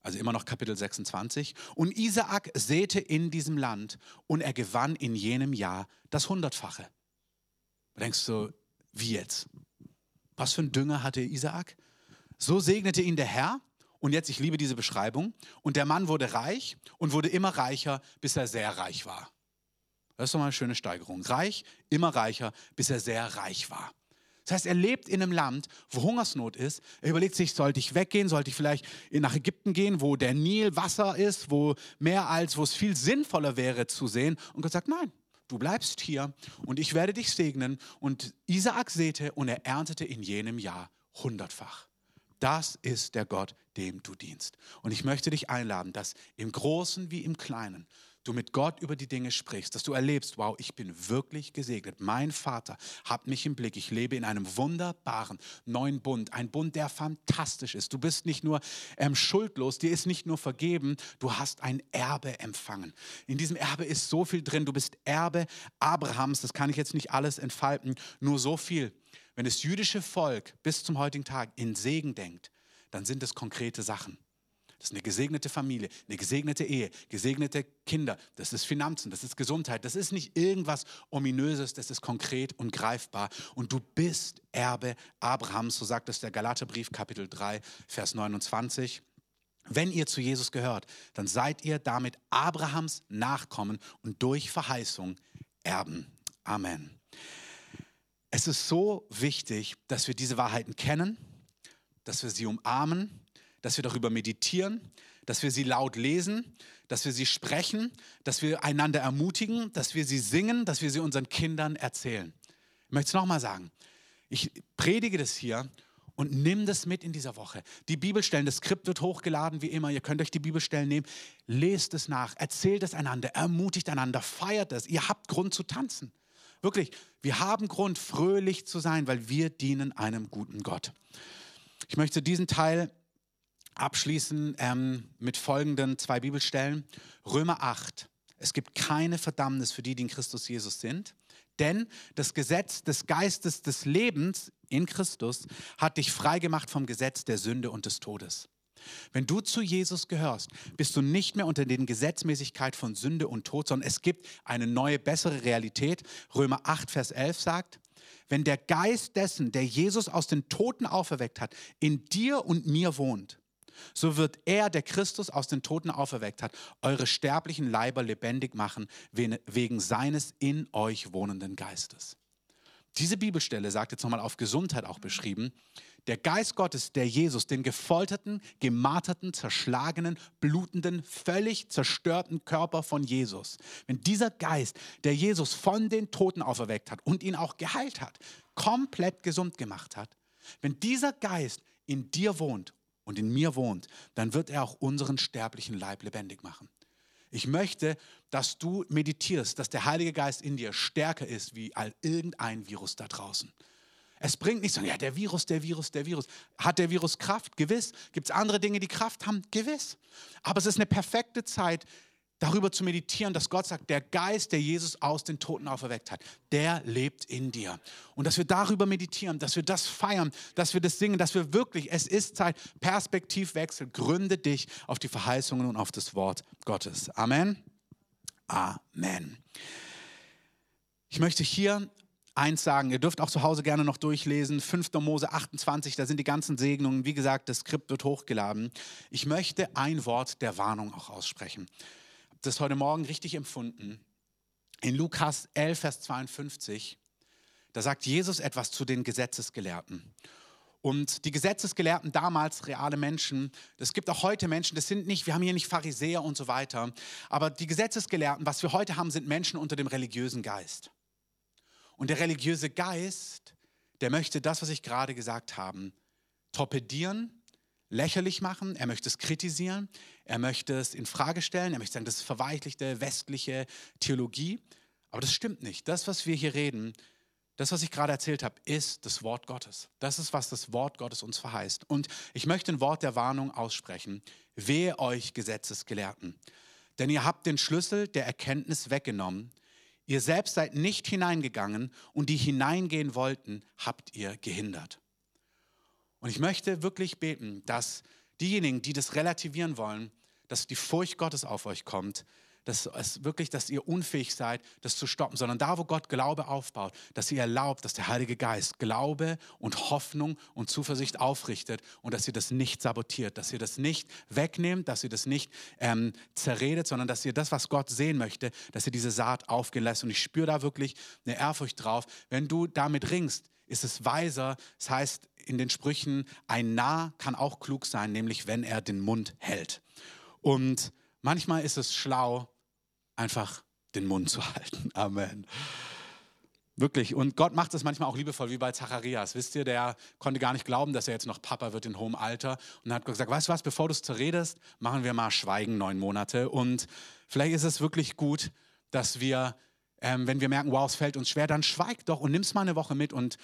also immer noch Kapitel 26, und Isaak säte in diesem Land und er gewann in jenem Jahr das Hundertfache. Da denkst du, wie jetzt? Was für ein Dünger hatte Isaak? So segnete ihn der Herr. Und jetzt, ich liebe diese Beschreibung. Und der Mann wurde reich und wurde immer reicher, bis er sehr reich war. Das ist doch mal eine schöne Steigerung. Reich, immer reicher, bis er sehr reich war. Das heißt, er lebt in einem Land, wo Hungersnot ist. Er überlegt sich, sollte ich weggehen, sollte ich vielleicht nach Ägypten gehen, wo der Nil Wasser ist, wo mehr als, wo es viel sinnvoller wäre zu sehen. Und Gott sagt, nein, du bleibst hier und ich werde dich segnen. Und Isaak säte und er erntete in jenem Jahr hundertfach. Das ist der Gott, dem du dienst. Und ich möchte dich einladen, dass im Großen wie im Kleinen du mit Gott über die Dinge sprichst, dass du erlebst, wow, ich bin wirklich gesegnet. Mein Vater hat mich im Blick. Ich lebe in einem wunderbaren neuen Bund. Ein Bund, der fantastisch ist. Du bist nicht nur ähm, schuldlos, dir ist nicht nur vergeben, du hast ein Erbe empfangen. In diesem Erbe ist so viel drin. Du bist Erbe Abrahams. Das kann ich jetzt nicht alles entfalten. Nur so viel. Wenn das jüdische Volk bis zum heutigen Tag in Segen denkt, dann sind es konkrete Sachen. Das ist eine gesegnete Familie, eine gesegnete Ehe, gesegnete Kinder. Das ist Finanzen, das ist Gesundheit. Das ist nicht irgendwas Ominöses, das ist konkret und greifbar. Und du bist Erbe Abrahams, so sagt es der Galaterbrief Kapitel 3, Vers 29. Wenn ihr zu Jesus gehört, dann seid ihr damit Abrahams Nachkommen und durch Verheißung Erben. Amen. Es ist so wichtig, dass wir diese Wahrheiten kennen, dass wir sie umarmen dass wir darüber meditieren, dass wir sie laut lesen, dass wir sie sprechen, dass wir einander ermutigen, dass wir sie singen, dass wir sie unseren Kindern erzählen. Ich möchte es nochmal sagen. Ich predige das hier und nimm das mit in dieser Woche. Die Bibelstellen, das Skript wird hochgeladen, wie immer. Ihr könnt euch die Bibelstellen nehmen, lest es nach, erzählt es einander, ermutigt einander, feiert es. Ihr habt Grund zu tanzen. Wirklich, wir haben Grund, fröhlich zu sein, weil wir dienen einem guten Gott. Ich möchte diesen Teil abschließen ähm, mit folgenden zwei Bibelstellen. Römer 8. Es gibt keine Verdammnis für die, die in Christus Jesus sind. Denn das Gesetz des Geistes des Lebens in Christus hat dich freigemacht vom Gesetz der Sünde und des Todes. Wenn du zu Jesus gehörst, bist du nicht mehr unter den Gesetzmäßigkeit von Sünde und Tod, sondern es gibt eine neue, bessere Realität. Römer 8, Vers 11 sagt, wenn der Geist dessen, der Jesus aus den Toten auferweckt hat, in dir und mir wohnt, so wird er, der Christus aus den Toten auferweckt hat, eure sterblichen Leiber lebendig machen, wegen seines in euch wohnenden Geistes. Diese Bibelstelle sagt jetzt nochmal auf Gesundheit auch beschrieben, der Geist Gottes, der Jesus, den gefolterten, gemarterten, zerschlagenen, blutenden, völlig zerstörten Körper von Jesus, wenn dieser Geist, der Jesus von den Toten auferweckt hat und ihn auch geheilt hat, komplett gesund gemacht hat, wenn dieser Geist in dir wohnt und in mir wohnt, dann wird er auch unseren sterblichen Leib lebendig machen. Ich möchte, dass du meditierst, dass der Heilige Geist in dir stärker ist wie all irgendein Virus da draußen. Es bringt nicht so, ja, der Virus, der Virus, der Virus. Hat der Virus Kraft? Gewiss. Gibt es andere Dinge, die Kraft haben? Gewiss. Aber es ist eine perfekte Zeit, darüber zu meditieren, dass Gott sagt, der Geist, der Jesus aus den Toten auferweckt hat, der lebt in dir. Und dass wir darüber meditieren, dass wir das feiern, dass wir das singen, dass wir wirklich, es ist Zeit, Perspektivwechsel, gründe dich auf die Verheißungen und auf das Wort Gottes. Amen. Amen. Ich möchte hier eins sagen, ihr dürft auch zu Hause gerne noch durchlesen, 5. Mose 28, da sind die ganzen Segnungen, wie gesagt, das Skript wird hochgeladen. Ich möchte ein Wort der Warnung auch aussprechen das heute Morgen richtig empfunden. In Lukas 11, Vers 52, da sagt Jesus etwas zu den Gesetzesgelehrten. Und die Gesetzesgelehrten damals, reale Menschen, es gibt auch heute Menschen, das sind nicht, wir haben hier nicht Pharisäer und so weiter, aber die Gesetzesgelehrten, was wir heute haben, sind Menschen unter dem religiösen Geist. Und der religiöse Geist, der möchte das, was ich gerade gesagt habe, torpedieren, lächerlich machen, er möchte es kritisieren, er möchte es in Frage stellen, er möchte sagen, das ist verweichlichte westliche Theologie. Aber das stimmt nicht. Das, was wir hier reden, das, was ich gerade erzählt habe, ist das Wort Gottes. Das ist, was das Wort Gottes uns verheißt. Und ich möchte ein Wort der Warnung aussprechen. Wehe euch Gesetzesgelehrten. Denn ihr habt den Schlüssel der Erkenntnis weggenommen. Ihr selbst seid nicht hineingegangen und die hineingehen wollten, habt ihr gehindert. Und ich möchte wirklich beten, dass diejenigen, die das relativieren wollen, dass die Furcht Gottes auf euch kommt, dass es wirklich, dass ihr unfähig seid, das zu stoppen, sondern da, wo Gott Glaube aufbaut, dass ihr erlaubt, dass der Heilige Geist Glaube und Hoffnung und Zuversicht aufrichtet und dass ihr das nicht sabotiert, dass ihr das nicht wegnehmt, dass ihr das nicht ähm, zerredet, sondern dass ihr das, was Gott sehen möchte, dass ihr diese Saat aufgehen lässt. Und ich spüre da wirklich eine Ehrfurcht drauf. Wenn du damit ringst, ist es weiser. Das heißt in den Sprüchen, ein Narr kann auch klug sein, nämlich wenn er den Mund hält. Und manchmal ist es schlau, einfach den Mund zu halten. Amen. Wirklich. Und Gott macht es manchmal auch liebevoll, wie bei Zacharias. Wisst ihr, der konnte gar nicht glauben, dass er jetzt noch Papa wird in hohem Alter. Und hat gesagt, weißt du was, bevor du es zerredest, machen wir mal Schweigen neun Monate. Und vielleicht ist es wirklich gut, dass wir, ähm, wenn wir merken, wow, es fällt uns schwer, dann schweig doch und nimm es mal eine Woche mit und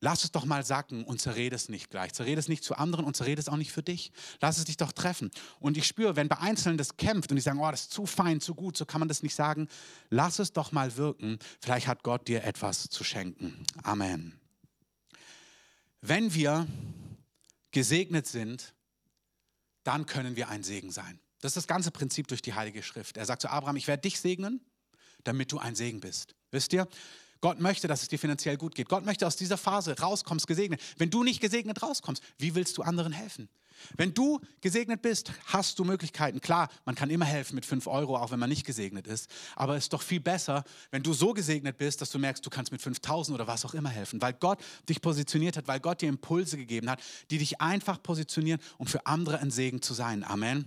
Lass es doch mal sacken und zerrede es nicht gleich. Zerrede es nicht zu anderen und zerrede es auch nicht für dich. Lass es dich doch treffen. Und ich spüre, wenn bei Einzelnen das kämpft und die sagen, oh, das ist zu fein, zu gut, so kann man das nicht sagen. Lass es doch mal wirken. Vielleicht hat Gott dir etwas zu schenken. Amen. Wenn wir gesegnet sind, dann können wir ein Segen sein. Das ist das ganze Prinzip durch die Heilige Schrift. Er sagt zu Abraham, ich werde dich segnen, damit du ein Segen bist. Wisst ihr? Gott möchte, dass es dir finanziell gut geht. Gott möchte aus dieser Phase rauskommst, gesegnet. Wenn du nicht gesegnet rauskommst, wie willst du anderen helfen? Wenn du gesegnet bist, hast du Möglichkeiten. Klar, man kann immer helfen mit 5 Euro, auch wenn man nicht gesegnet ist. Aber es ist doch viel besser, wenn du so gesegnet bist, dass du merkst, du kannst mit 5000 oder was auch immer helfen. Weil Gott dich positioniert hat, weil Gott dir Impulse gegeben hat, die dich einfach positionieren, um für andere ein Segen zu sein. Amen.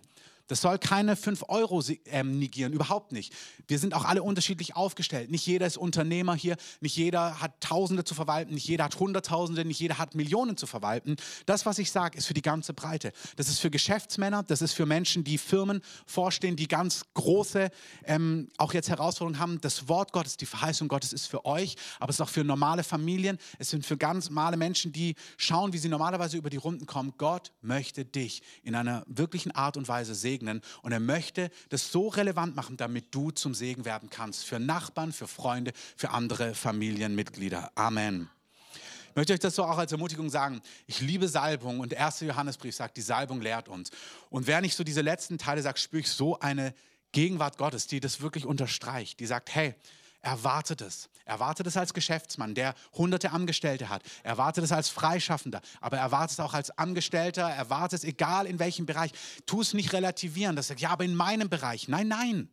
Das soll keine 5 Euro ähm, negieren, überhaupt nicht. Wir sind auch alle unterschiedlich aufgestellt. Nicht jeder ist Unternehmer hier, nicht jeder hat Tausende zu verwalten, nicht jeder hat Hunderttausende, nicht jeder hat Millionen zu verwalten. Das, was ich sage, ist für die ganze Breite. Das ist für Geschäftsmänner, das ist für Menschen, die Firmen vorstehen, die ganz große, ähm, auch jetzt Herausforderungen haben. Das Wort Gottes, die Verheißung Gottes ist für euch, aber es ist auch für normale Familien. Es sind für ganz normale Menschen, die schauen, wie sie normalerweise über die Runden kommen. Gott möchte dich in einer wirklichen Art und Weise segnen segnen. Und er möchte das so relevant machen, damit du zum Segen werden kannst. Für Nachbarn, für Freunde, für andere Familienmitglieder. Amen. Ich möchte euch das so auch als Ermutigung sagen. Ich liebe Salbung und der erste Johannesbrief sagt, die Salbung lehrt uns. Und wer nicht so diese letzten Teile sagt, spüre ich so eine Gegenwart Gottes, die das wirklich unterstreicht. Die sagt, hey, erwartet es. Erwartet es als Geschäftsmann, der hunderte Angestellte hat. Erwartet es als Freischaffender, aber erwartet es auch als Angestellter. Erwartet es, egal in welchem Bereich. Tu es nicht relativieren. Das sagt, ja, aber in meinem Bereich. Nein, nein.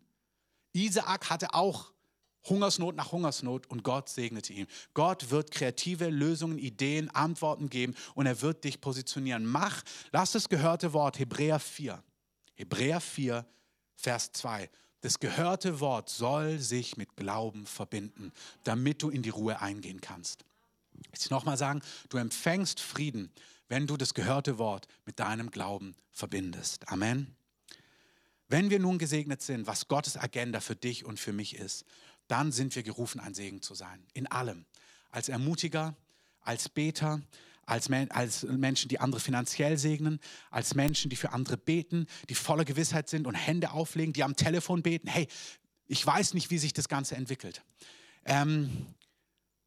Isaak hatte auch Hungersnot nach Hungersnot und Gott segnete ihn. Gott wird kreative Lösungen, Ideen, Antworten geben und er wird dich positionieren. Mach, lass das gehörte Wort, Hebräer 4. Hebräer 4, Vers 2. Das gehörte Wort soll sich mit Glauben verbinden, damit du in die Ruhe eingehen kannst. Ich nochmal sagen, du empfängst Frieden, wenn du das gehörte Wort mit deinem Glauben verbindest. Amen. Wenn wir nun gesegnet sind, was Gottes Agenda für dich und für mich ist, dann sind wir gerufen, ein Segen zu sein. In allem. Als Ermutiger, als Beter, als, als Menschen, die andere finanziell segnen, als Menschen, die für andere beten, die voller Gewissheit sind und Hände auflegen, die am Telefon beten. Hey, ich weiß nicht, wie sich das Ganze entwickelt. Ähm,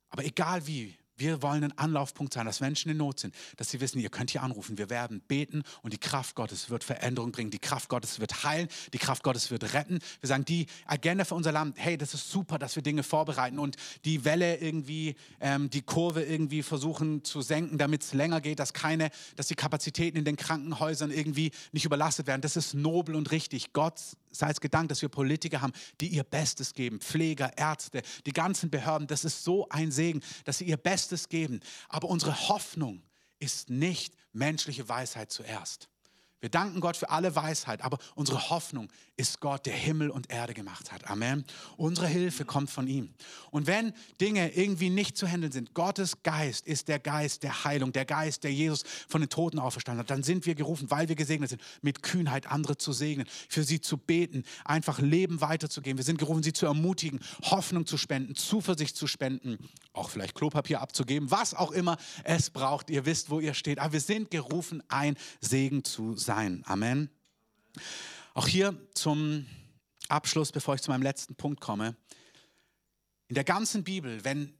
aber egal wie, Wir wollen ein Anlaufpunkt sein, dass Menschen in Not sind, dass sie wissen, ihr könnt hier anrufen. Wir werden beten und die Kraft Gottes wird Veränderung bringen. Die Kraft Gottes wird heilen. Die Kraft Gottes wird retten. Wir sagen, die Agenda für unser Land, hey, das ist super, dass wir Dinge vorbereiten und die Welle irgendwie, ähm, die Kurve irgendwie versuchen zu senken, damit es länger geht, dass keine, dass die Kapazitäten in den Krankenhäusern irgendwie nicht überlastet werden. Das ist nobel und richtig. Gott sei es gedankt, dass wir Politiker haben, die ihr Bestes geben. Pfleger, Ärzte, die ganzen Behörden. Das ist so ein Segen, dass sie ihr Bestes geben. Aber unsere Hoffnung ist nicht menschliche Weisheit zuerst. Wir danken Gott für alle Weisheit, aber unsere Hoffnung ist Gott, der Himmel und Erde gemacht hat. Amen. Unsere Hilfe kommt von ihm. Und wenn Dinge irgendwie nicht zu handeln sind, Gottes Geist ist der Geist der Heilung, der Geist, der Jesus von den Toten auferstanden hat, dann sind wir gerufen, weil wir gesegnet sind, mit Kühnheit andere zu segnen, für sie zu beten, einfach Leben weiterzugeben. Wir sind gerufen, sie zu ermutigen, Hoffnung zu spenden, Zuversicht zu spenden, auch vielleicht Klopapier abzugeben, was auch immer es braucht. Ihr wisst, wo ihr steht. Aber wir sind gerufen, ein Segen zu sein sein. Amen. Auch hier zum Abschluss, bevor ich zu meinem letzten Punkt komme. In der ganzen Bibel, wenn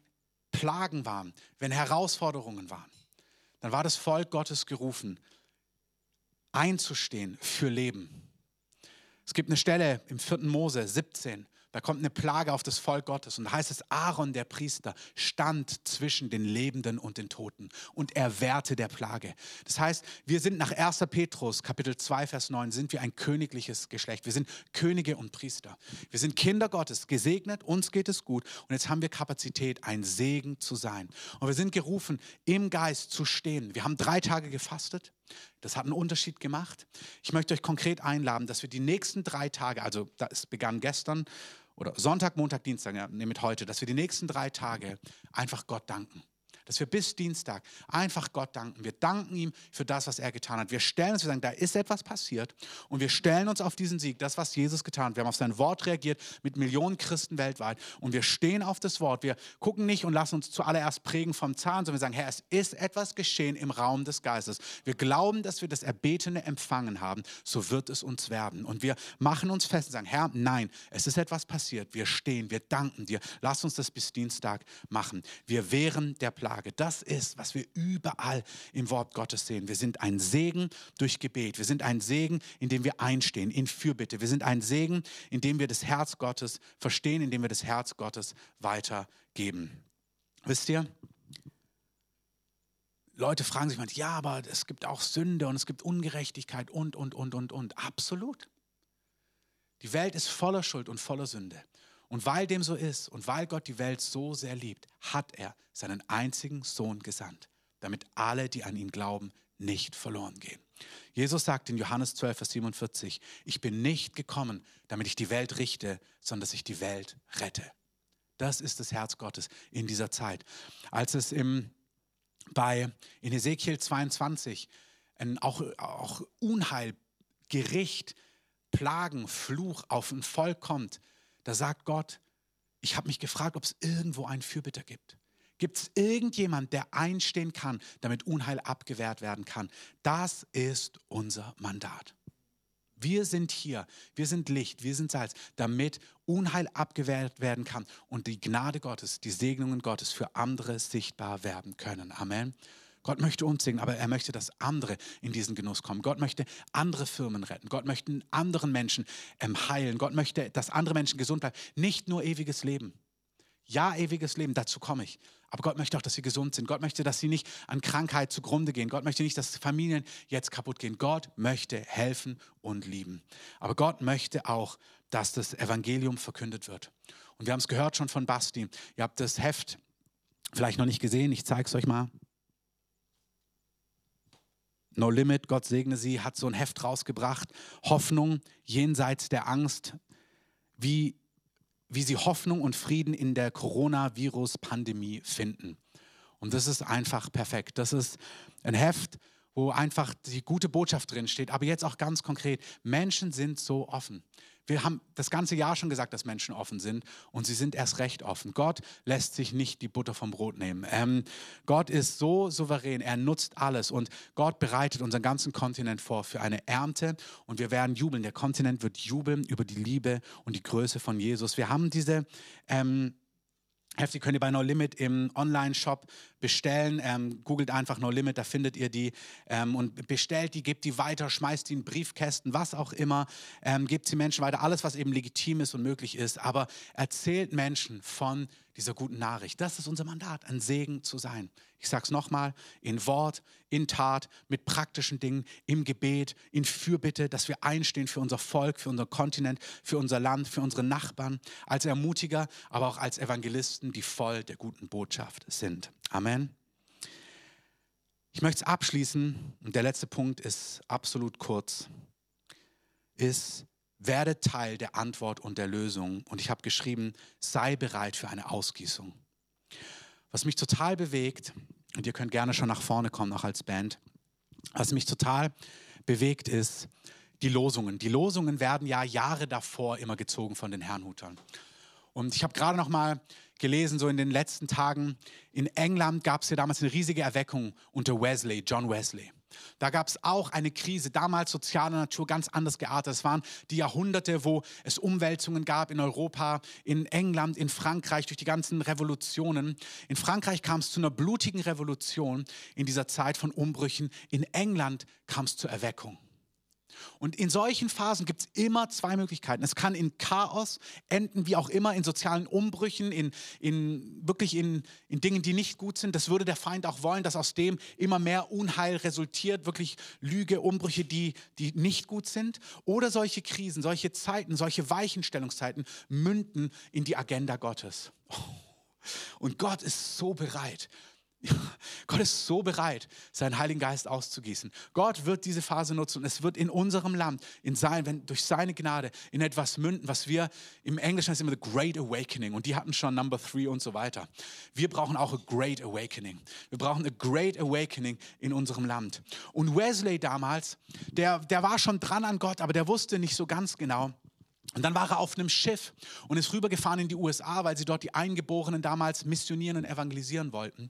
Plagen waren, wenn Herausforderungen waren, dann war das Volk Gottes gerufen, einzustehen für Leben. Es gibt eine Stelle im 4. Mose 17, da kommt eine Plage auf das Volk Gottes und da heißt es, Aaron der Priester stand zwischen den Lebenden und den Toten und er wehrte der Plage. Das heißt, wir sind nach 1. Petrus Kapitel 2 Vers 9 sind wir ein königliches Geschlecht. Wir sind Könige und Priester. Wir sind Kinder Gottes, gesegnet, uns geht es gut und jetzt haben wir Kapazität, ein Segen zu sein. Und wir sind gerufen, im Geist zu stehen. Wir haben drei Tage gefastet. Das hat einen Unterschied gemacht. Ich möchte euch konkret einladen, dass wir die nächsten drei Tage, also das begann gestern oder Sonntag, Montag, Dienstag, ja, mit heute, dass wir die nächsten drei Tage einfach Gott danken dass wir bis Dienstag einfach Gott danken. Wir danken ihm für das, was er getan hat. Wir stellen uns, wir sagen, da ist etwas passiert und wir stellen uns auf diesen Sieg, das, was Jesus getan hat. Wir haben auf sein Wort reagiert mit Millionen Christen weltweit und wir stehen auf das Wort. Wir gucken nicht und lassen uns zuallererst prägen vom Zahn, sondern wir sagen, Herr, es ist etwas geschehen im Raum des Geistes. Wir glauben, dass wir das Erbetene empfangen haben, so wird es uns werden. Und wir machen uns fest und sagen, Herr, nein, es ist etwas passiert. Wir stehen, wir danken dir. Lass uns das bis Dienstag machen. Wir wehren der Plage. Tage. Das ist, was wir überall im Wort Gottes sehen. Wir sind ein Segen durch Gebet. Wir sind ein Segen, indem wir einstehen in Fürbitte. Wir sind ein Segen, indem wir das Herz Gottes verstehen, indem wir das Herz Gottes weitergeben. Wisst ihr? Leute fragen sich manchmal, ja, aber es gibt auch Sünde und es gibt Ungerechtigkeit und, und, und, und, und. Absolut. Die Welt ist voller Schuld und voller Sünde. Und weil dem so ist und weil Gott die Welt so sehr liebt, hat er seinen einzigen Sohn gesandt, damit alle, die an ihn glauben, nicht verloren gehen. Jesus sagt in Johannes 12, Vers 47, ich bin nicht gekommen, damit ich die Welt richte, sondern dass ich die Welt rette. Das ist das Herz Gottes in dieser Zeit. Als es im, bei, in Ezekiel 22 ein, auch, auch Unheil, Gericht, Plagen, Fluch auf ein Volk kommt, da sagt Gott, ich habe mich gefragt, ob es irgendwo einen Fürbitter gibt. Gibt es irgendjemand, der einstehen kann, damit Unheil abgewehrt werden kann? Das ist unser Mandat. Wir sind hier, wir sind Licht, wir sind Salz, damit Unheil abgewehrt werden kann und die Gnade Gottes, die Segnungen Gottes für andere sichtbar werden können. Amen. Gott möchte uns segnen, aber er möchte, dass andere in diesen Genuss kommen. Gott möchte andere Firmen retten. Gott möchte anderen Menschen ähm, heilen. Gott möchte, dass andere Menschen gesund bleiben. Nicht nur ewiges Leben. Ja, ewiges Leben, dazu komme ich. Aber Gott möchte auch, dass sie gesund sind. Gott möchte, dass sie nicht an Krankheit zugrunde gehen. Gott möchte nicht, dass Familien jetzt kaputt gehen. Gott möchte helfen und lieben. Aber Gott möchte auch, dass das Evangelium verkündet wird. Und wir haben es gehört schon von Basti. Ihr habt das Heft vielleicht noch nicht gesehen. Ich zeige es euch mal. No Limit, Gott segne sie, hat so ein Heft rausgebracht. Hoffnung jenseits der Angst, wie, wie sie Hoffnung und Frieden in der Coronavirus-Pandemie finden. Und das ist einfach perfekt. Das ist ein Heft, wo einfach die gute Botschaft drin steht, aber jetzt auch ganz konkret. Menschen sind so offen. Wir haben das ganze Jahr schon gesagt, dass Menschen offen sind und sie sind erst recht offen. Gott lässt sich nicht die Butter vom Brot nehmen. Ähm, Gott ist so souverän, er nutzt alles und Gott bereitet unseren ganzen Kontinent vor für eine Ernte und wir werden jubeln. Der Kontinent wird jubeln über die Liebe und die Größe von Jesus. Wir haben diese ähm, Hefte könnt ihr bei No Limit im Online-Shop bestellen. Ähm, googelt einfach No Limit, da findet ihr die ähm, und bestellt die, gebt die weiter, schmeißt die in Briefkästen, was auch immer, ähm, gebt sie Menschen weiter, alles, was eben legitim ist und möglich ist. Aber erzählt Menschen von dieser guten Nachricht. Das ist unser Mandat, ein Segen zu sein. Ich sage es nochmal, in Wort, in Tat, mit praktischen Dingen, im Gebet, in Fürbitte, dass wir einstehen für unser Volk, für unser Kontinent, für unser Land, für unsere Nachbarn, als Ermutiger, aber auch als Evangelisten, die voll der guten Botschaft sind. Amen. Ich möchte es abschließen und der letzte Punkt ist absolut kurz, ist, werde Teil der Antwort und der Lösung. Und ich habe geschrieben, sei bereit für eine Ausgießung. Was mich total bewegt, und ihr könnt gerne schon nach vorne kommen, auch als Band, was mich total bewegt ist, die Losungen. Die Losungen werden ja Jahre davor immer gezogen von den Herrnhutern. Und ich habe gerade noch mal gelesen, so in den letzten Tagen, in England gab es ja damals eine riesige Erweckung unter Wesley, John Wesley. Da gab es auch eine Krise, damals sozialer Natur, ganz anders geartet. Es waren die Jahrhunderte, wo es Umwälzungen gab in Europa, in England, in Frankreich, durch die ganzen Revolutionen. In Frankreich kam es zu einer blutigen Revolution in dieser Zeit von Umbrüchen. In England kam es zur Erweckung. Und in solchen Phasen gibt es immer zwei Möglichkeiten. Es kann in Chaos enden, wie auch immer, in sozialen Umbrüchen, in, in wirklich in, in Dingen, die nicht gut sind. Das würde der Feind auch wollen, dass aus dem immer mehr Unheil resultiert, wirklich Lüge, Umbrüche, die, die nicht gut sind. Oder solche Krisen, solche Zeiten, solche Weichenstellungszeiten münden in die Agenda Gottes. Und Gott ist so bereit, Gott ist so bereit, seinen Heiligen Geist auszugießen. Gott wird diese Phase nutzen und es wird in unserem Land, in sein, wenn, durch seine Gnade, in etwas münden, was wir im Englischen heißt immer the Great Awakening und die hatten schon Number Three und so weiter. Wir brauchen auch a Great Awakening. Wir brauchen a Great Awakening in unserem Land. Und Wesley damals, der, der war schon dran an Gott, aber der wusste nicht so ganz genau, und dann war er auf einem Schiff und ist rübergefahren in die USA, weil sie dort die Eingeborenen damals missionieren und evangelisieren wollten.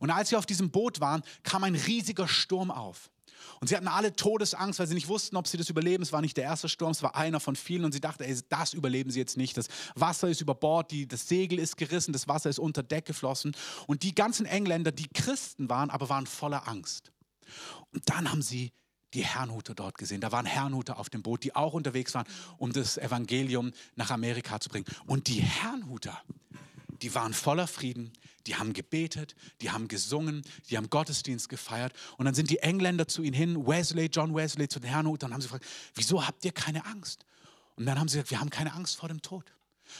Und als sie auf diesem Boot waren, kam ein riesiger Sturm auf. Und sie hatten alle Todesangst, weil sie nicht wussten, ob sie das überleben. Es war nicht der erste Sturm, es war einer von vielen. Und sie dachten, ey, das überleben sie jetzt nicht. Das Wasser ist über Bord, die, das Segel ist gerissen, das Wasser ist unter Deck geflossen. Und die ganzen Engländer, die Christen waren, aber waren voller Angst. Und dann haben sie die Herrnhuter dort gesehen. Da waren Herrnhuter auf dem Boot, die auch unterwegs waren, um das Evangelium nach Amerika zu bringen. Und die Herrnhuter, die waren voller Frieden, die haben gebetet, die haben gesungen, die haben Gottesdienst gefeiert. Und dann sind die Engländer zu ihnen hin, Wesley, John Wesley, zu den Herrnhutern, und haben sie gefragt, wieso habt ihr keine Angst? Und dann haben sie gesagt, wir haben keine Angst vor dem Tod.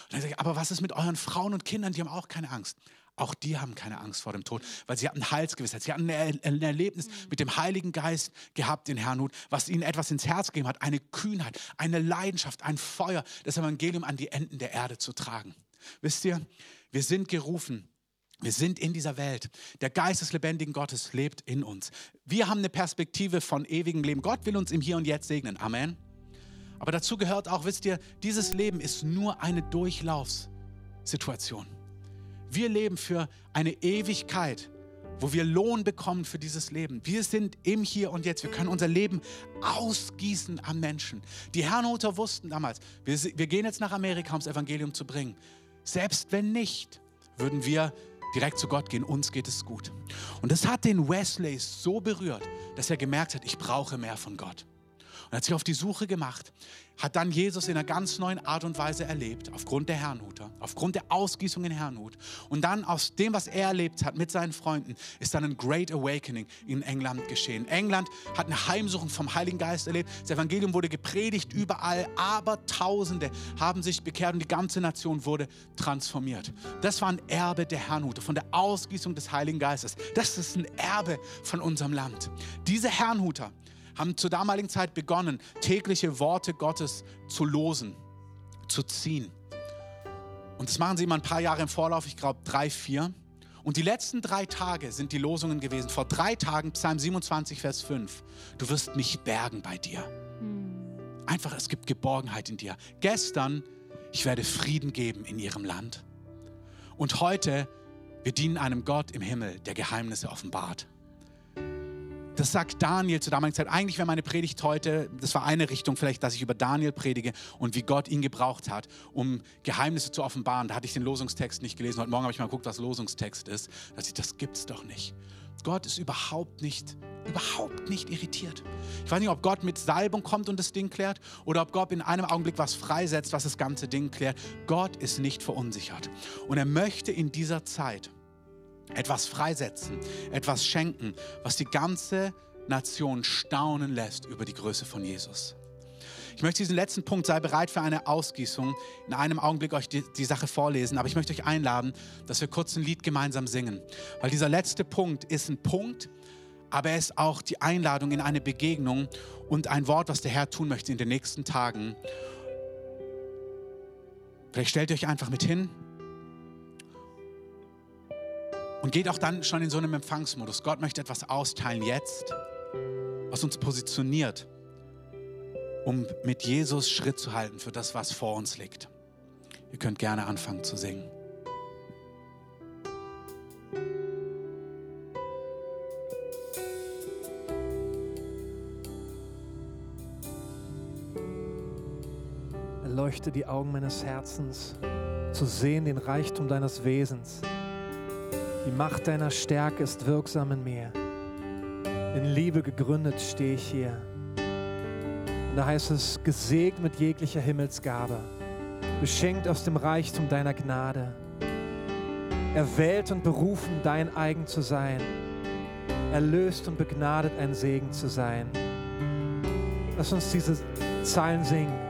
Und dann sage ich, aber was ist mit euren Frauen und Kindern? Die haben auch keine Angst. Auch die haben keine Angst vor dem Tod, weil sie hatten Heilsgewissheit. Sie hatten ein Erlebnis mit dem Heiligen Geist gehabt in Herrnhut, was ihnen etwas ins Herz gegeben hat. Eine Kühnheit, eine Leidenschaft, ein Feuer, das Evangelium an die Enden der Erde zu tragen. Wisst ihr, wir sind gerufen, wir sind in dieser Welt. Der Geist des lebendigen Gottes lebt in uns. Wir haben eine Perspektive von ewigem Leben. Gott will uns im Hier und Jetzt segnen. Amen. Aber dazu gehört auch, wisst ihr, dieses Leben ist nur eine Durchlaufssituation. Wir leben für eine Ewigkeit, wo wir Lohn bekommen für dieses Leben. Wir sind im Hier und Jetzt. Wir können unser Leben ausgießen an Menschen. Die Herrnhuter wussten damals, wir, wir gehen jetzt nach Amerika, um das Evangelium zu bringen. Selbst wenn nicht, würden wir direkt zu Gott gehen. Uns geht es gut. Und das hat den Wesley so berührt, dass er gemerkt hat, ich brauche mehr von Gott. Und hat sich auf die Suche gemacht, hat dann Jesus in einer ganz neuen Art und Weise erlebt, aufgrund der Herrnhuter, aufgrund der Ausgießung in Herrnhut. Und dann aus dem, was er erlebt hat mit seinen Freunden, ist dann ein Great Awakening in England geschehen. England hat eine Heimsuchung vom Heiligen Geist erlebt. Das Evangelium wurde gepredigt überall, aber Tausende haben sich bekehrt und die ganze Nation wurde transformiert. Das war ein Erbe der Herrnhuter, von der Ausgießung des Heiligen Geistes. Das ist ein Erbe von unserem Land. Diese Herrnhuter haben zur damaligen Zeit begonnen, tägliche Worte Gottes zu losen, zu ziehen. Und das machen sie immer ein paar Jahre im Vorlauf, ich glaube drei, vier. Und die letzten drei Tage sind die Losungen gewesen. Vor drei Tagen, Psalm 27, Vers 5. Du wirst mich bergen bei dir. Einfach, es gibt Geborgenheit in dir. Gestern, ich werde Frieden geben in ihrem Land. Und heute, wir dienen einem Gott im Himmel, der Geheimnisse offenbart. Das sagt Daniel zur damaligen Zeit. Eigentlich wäre meine Predigt heute, das war eine Richtung vielleicht, dass ich über Daniel predige und wie Gott ihn gebraucht hat, um Geheimnisse zu offenbaren. Da hatte ich den Losungstext nicht gelesen. Heute Morgen habe ich mal geguckt, was Losungstext ist. Da ich, das gibt's doch nicht. Gott ist überhaupt nicht, überhaupt nicht irritiert. Ich weiß nicht, ob Gott mit Salbung kommt und das Ding klärt oder ob Gott in einem Augenblick was freisetzt, was das ganze Ding klärt. Gott ist nicht verunsichert. Und er möchte in dieser Zeit etwas freisetzen, etwas schenken, was die ganze Nation staunen lässt über die Größe von Jesus. Ich möchte diesen letzten Punkt, sei bereit für eine Ausgießung, in einem Augenblick euch die, die, Sache vorlesen, aber ich möchte euch einladen, dass wir kurz ein Lied gemeinsam singen. Weil dieser letzte Punkt ist ein Punkt, aber er ist auch die Einladung in eine Begegnung und ein Wort, was der Herr tun möchte in den nächsten Tagen. Vielleicht stellt ihr euch einfach mit hin und geht auch dann schon in so einem Empfangsmodus. Gott möchte etwas austeilen jetzt, was uns positioniert, um mit Jesus Schritt zu halten für das, was vor uns liegt. Ihr könnt gerne anfangen zu singen. Erleuchte die Augen meines Herzens, zu sehen den Reichtum deines Wesens die Macht deiner Stärke ist wirksam in mir. In Liebe gegründet stehe ich hier. Und da heißt es, gesegnet mit jeglicher Himmelsgabe, beschenkt aus dem Reichtum deiner Gnade, erwählt und berufen, dein eigen zu sein, erlöst und begnadet, ein Segen zu sein. Lass uns diese Zeilen singen.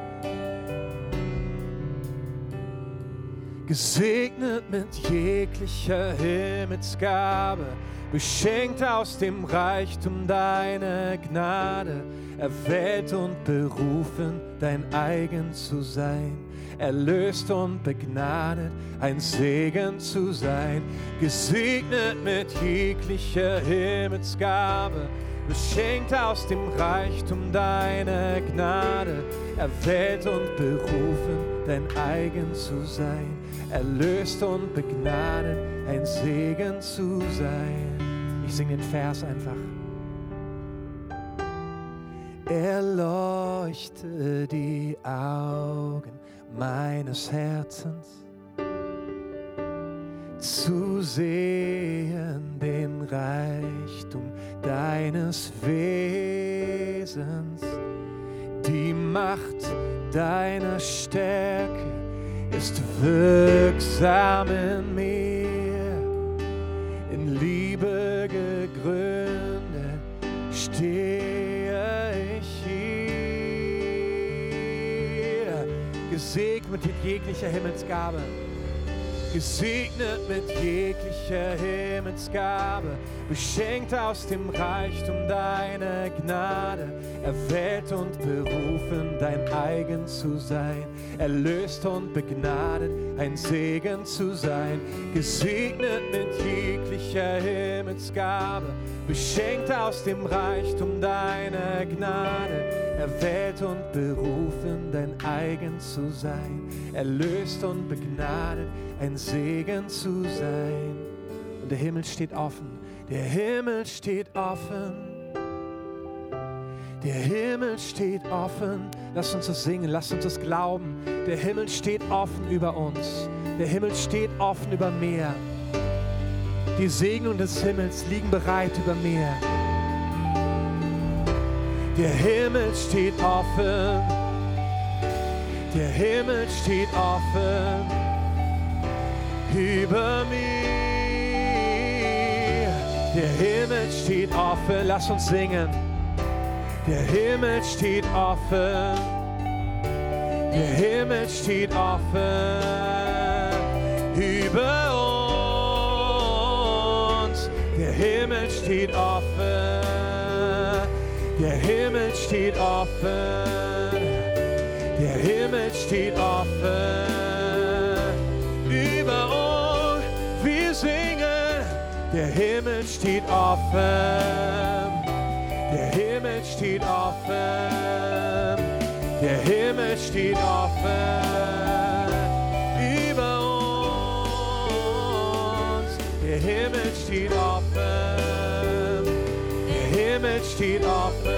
Gesegnet mit jeglicher Himmelsgabe, beschenkt aus dem Reichtum deiner Gnade, erwählt und berufen, dein eigen zu sein, erlöst und begnadet, ein Segen zu sein, gesegnet mit jeglicher Himmelsgabe, beschenkt aus dem Reichtum deiner Gnade, erwählt und berufen, dein eigen zu sein erlöst und begnadet, ein Segen zu sein. Ich singe den Vers einfach. Erleuchte die Augen meines Herzens, zu sehen den Reichtum deines Wesens, die Macht deiner Stärke ist wirksam in mir, in Liebe gegründet stehe ich hier, gesegnet mit jeglicher Himmelsgabe gesegnet mit jeglicher Himmelsgabe, beschenkt aus dem Reichtum deiner Gnade, erwählt und berufen, dein eigen zu sein, erlöst und begnadet, ein Segen zu sein, gesegnet mit jeglicher Himmelsgabe, beschenkt aus dem Reichtum deiner Gnade, erwählt und berufen, dein eigen zu sein, erlöst und begnadet, ein Segen zu sein. Und der Himmel steht offen, der Himmel steht offen. Der Himmel steht offen. Lass uns das singen, lass uns das glauben. Der Himmel steht offen über uns. Der Himmel steht offen über mir. Die Segnungen des Himmels liegen bereit über mir. Der Himmel steht offen. Der Himmel steht offen über mir. Der Himmel steht offen. Lass uns singen. Der Himmel steht offen. Der Himmel steht offen über uns. Der Himmel steht offen. Der Himmel steht offen. Der Himmel steht offen. Über uns, wir singen. Der Himmel steht offen. Der steht offen. Der Himmel steht offen. Über uns. Der Himmel steht offen. Himmel steht offen.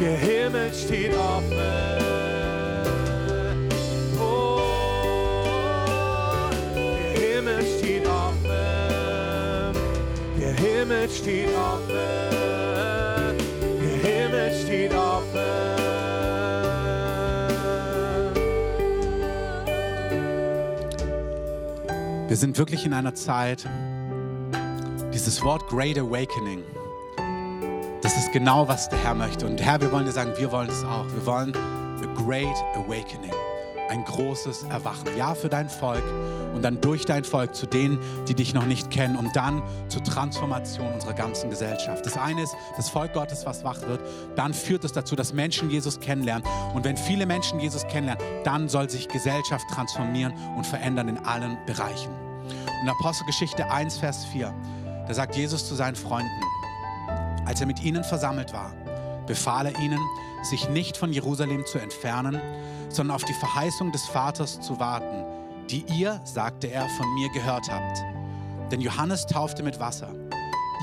Der Himmel steht offen. Oh, der Himmel steht offen. Der Himmel steht offen. Wir sind wirklich in einer Zeit, dieses Wort Great Awakening, das ist genau, was der Herr möchte. Und Herr, wir wollen dir sagen, wir wollen es auch. Wir wollen a Great Awakening, ein großes Erwachen. Ja, für dein Volk und dann durch dein Volk zu denen, die dich noch nicht kennen und dann zur Transformation unserer ganzen Gesellschaft. Das eine ist das Volk Gottes, was wach wird. Dann führt es dazu, dass Menschen Jesus kennenlernen. Und wenn viele Menschen Jesus kennenlernen, dann soll sich Gesellschaft transformieren und verändern in allen Bereichen. In Apostelgeschichte 1, Vers 4, da sagt Jesus zu seinen Freunden, als er mit ihnen versammelt war, befahl er ihnen, sich nicht von Jerusalem zu entfernen, sondern auf die Verheißung des Vaters zu warten, die ihr, sagte er, von mir gehört habt. Denn Johannes taufte mit Wasser,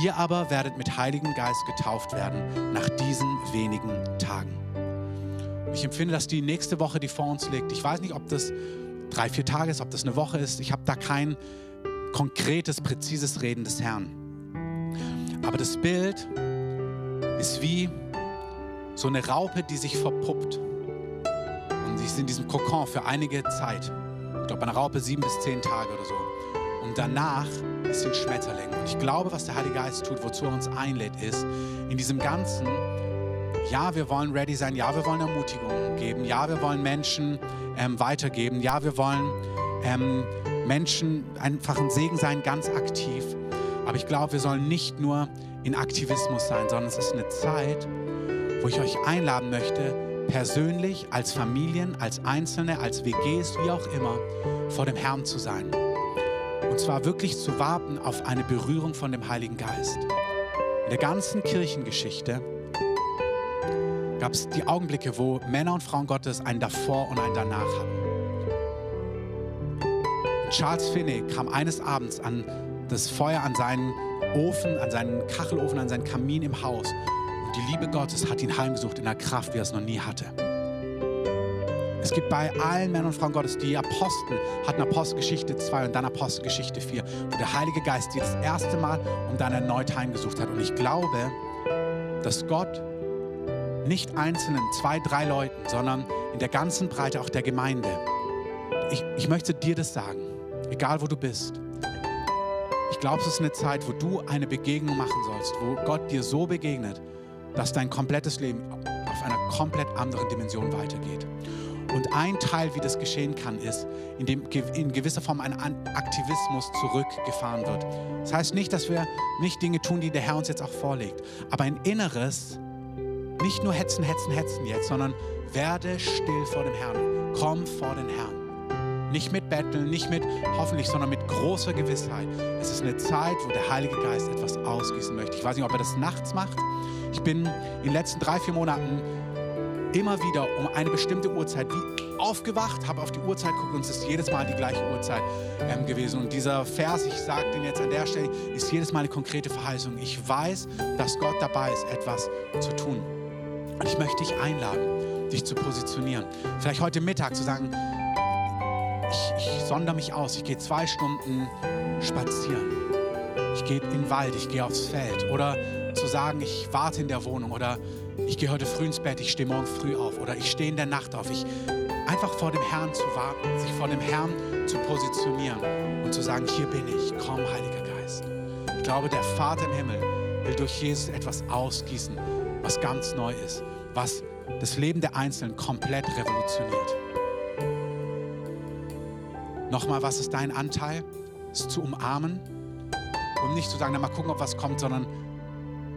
ihr aber werdet mit Heiligen Geist getauft werden nach diesen wenigen Tagen. Und ich empfinde, dass die nächste Woche, die vor uns liegt, ich weiß nicht, ob das drei, vier Tage ist, ob das eine Woche ist, ich habe da kein konkretes, präzises Reden des Herrn. Aber das Bild ist wie so eine Raupe, die sich verpuppt. Und sie ist in diesem Kokon für einige Zeit. Ich glaube, eine Raupe sieben bis zehn Tage oder so. Und danach ist sie ein Schmetterling. Und ich glaube, was der Heilige Geist tut, wozu er uns einlädt, ist, in diesem Ganzen, ja, wir wollen ready sein, ja, wir wollen Ermutigung geben, ja, wir wollen Menschen ähm, weitergeben, ja, wir wollen ähm, Menschen einfach ein Segen sein, ganz aktiv. Aber ich glaube, wir sollen nicht nur in Aktivismus sein, sondern es ist eine Zeit, wo ich euch einladen möchte, persönlich, als Familien, als Einzelne, als WGs, wie auch immer, vor dem Herrn zu sein. Und zwar wirklich zu warten auf eine Berührung von dem Heiligen Geist. In der ganzen Kirchengeschichte gab es die Augenblicke, wo Männer und Frauen Gottes ein Davor und ein Danach hatten. Charles Finney kam eines Abends an das Feuer, an seinen Ofen, an seinen Kachelofen, an seinen Kamin im Haus. Und die Liebe Gottes hat ihn heimgesucht in einer Kraft, wie er es noch nie hatte. Es gibt bei allen Männern und Frauen Gottes, die Apostel hatten Apostelgeschichte 2 und dann Apostelgeschichte 4, wo der Heilige Geist die das erste Mal und dann erneut heimgesucht hat. Und ich glaube, dass Gott nicht einzelnen, zwei, drei Leuten, sondern in der ganzen Breite auch der Gemeinde. Ich, ich möchte dir das sagen, egal wo du bist. Ich glaube, es ist eine Zeit, wo du eine Begegnung machen sollst, wo Gott dir so begegnet, dass dein komplettes Leben auf einer komplett anderen Dimension weitergeht. Und ein Teil, wie das geschehen kann, ist, indem in gewisser Form ein Aktivismus zurückgefahren wird. Das heißt nicht, dass wir nicht Dinge tun, die der Herr uns jetzt auch vorlegt, aber ein inneres, nicht nur hetzen, hetzen, hetzen jetzt, sondern werde still vor dem Herrn. Komm vor den Herrn. Nicht mit Betteln, nicht mit hoffentlich, sondern mit großer Gewissheit. Es ist eine Zeit, wo der Heilige Geist etwas ausgießen möchte. Ich weiß nicht, ob er das nachts macht. Ich bin in den letzten drei, vier Monaten immer wieder um eine bestimmte Uhrzeit wie aufgewacht, habe auf die Uhrzeit geguckt und es ist jedes Mal die gleiche Uhrzeit ähm, gewesen. Und dieser Vers, ich sage den jetzt an der Stelle, ist jedes Mal eine konkrete Verheißung. Ich weiß, dass Gott dabei ist, etwas zu tun. Und ich möchte dich einladen, dich zu positionieren. Vielleicht heute Mittag zu sagen, ich, ich sondere mich aus, ich gehe zwei Stunden spazieren. Ich gehe in den Wald, ich gehe aufs Feld. Oder zu sagen, ich warte in der Wohnung. Oder ich gehe heute früh ins Bett, ich stehe morgen früh auf. Oder ich stehe in der Nacht auf. Ich, einfach vor dem Herrn zu warten, sich vor dem Herrn zu positionieren und zu sagen, hier bin ich, komm, Heiliger Geist. Ich glaube, der Vater im Himmel will durch Jesus etwas ausgießen, was ganz neu ist, was das Leben der Einzelnen komplett revolutioniert. Nochmal, was ist dein Anteil? Es zu umarmen und nicht zu sagen, na mal gucken, ob was kommt, sondern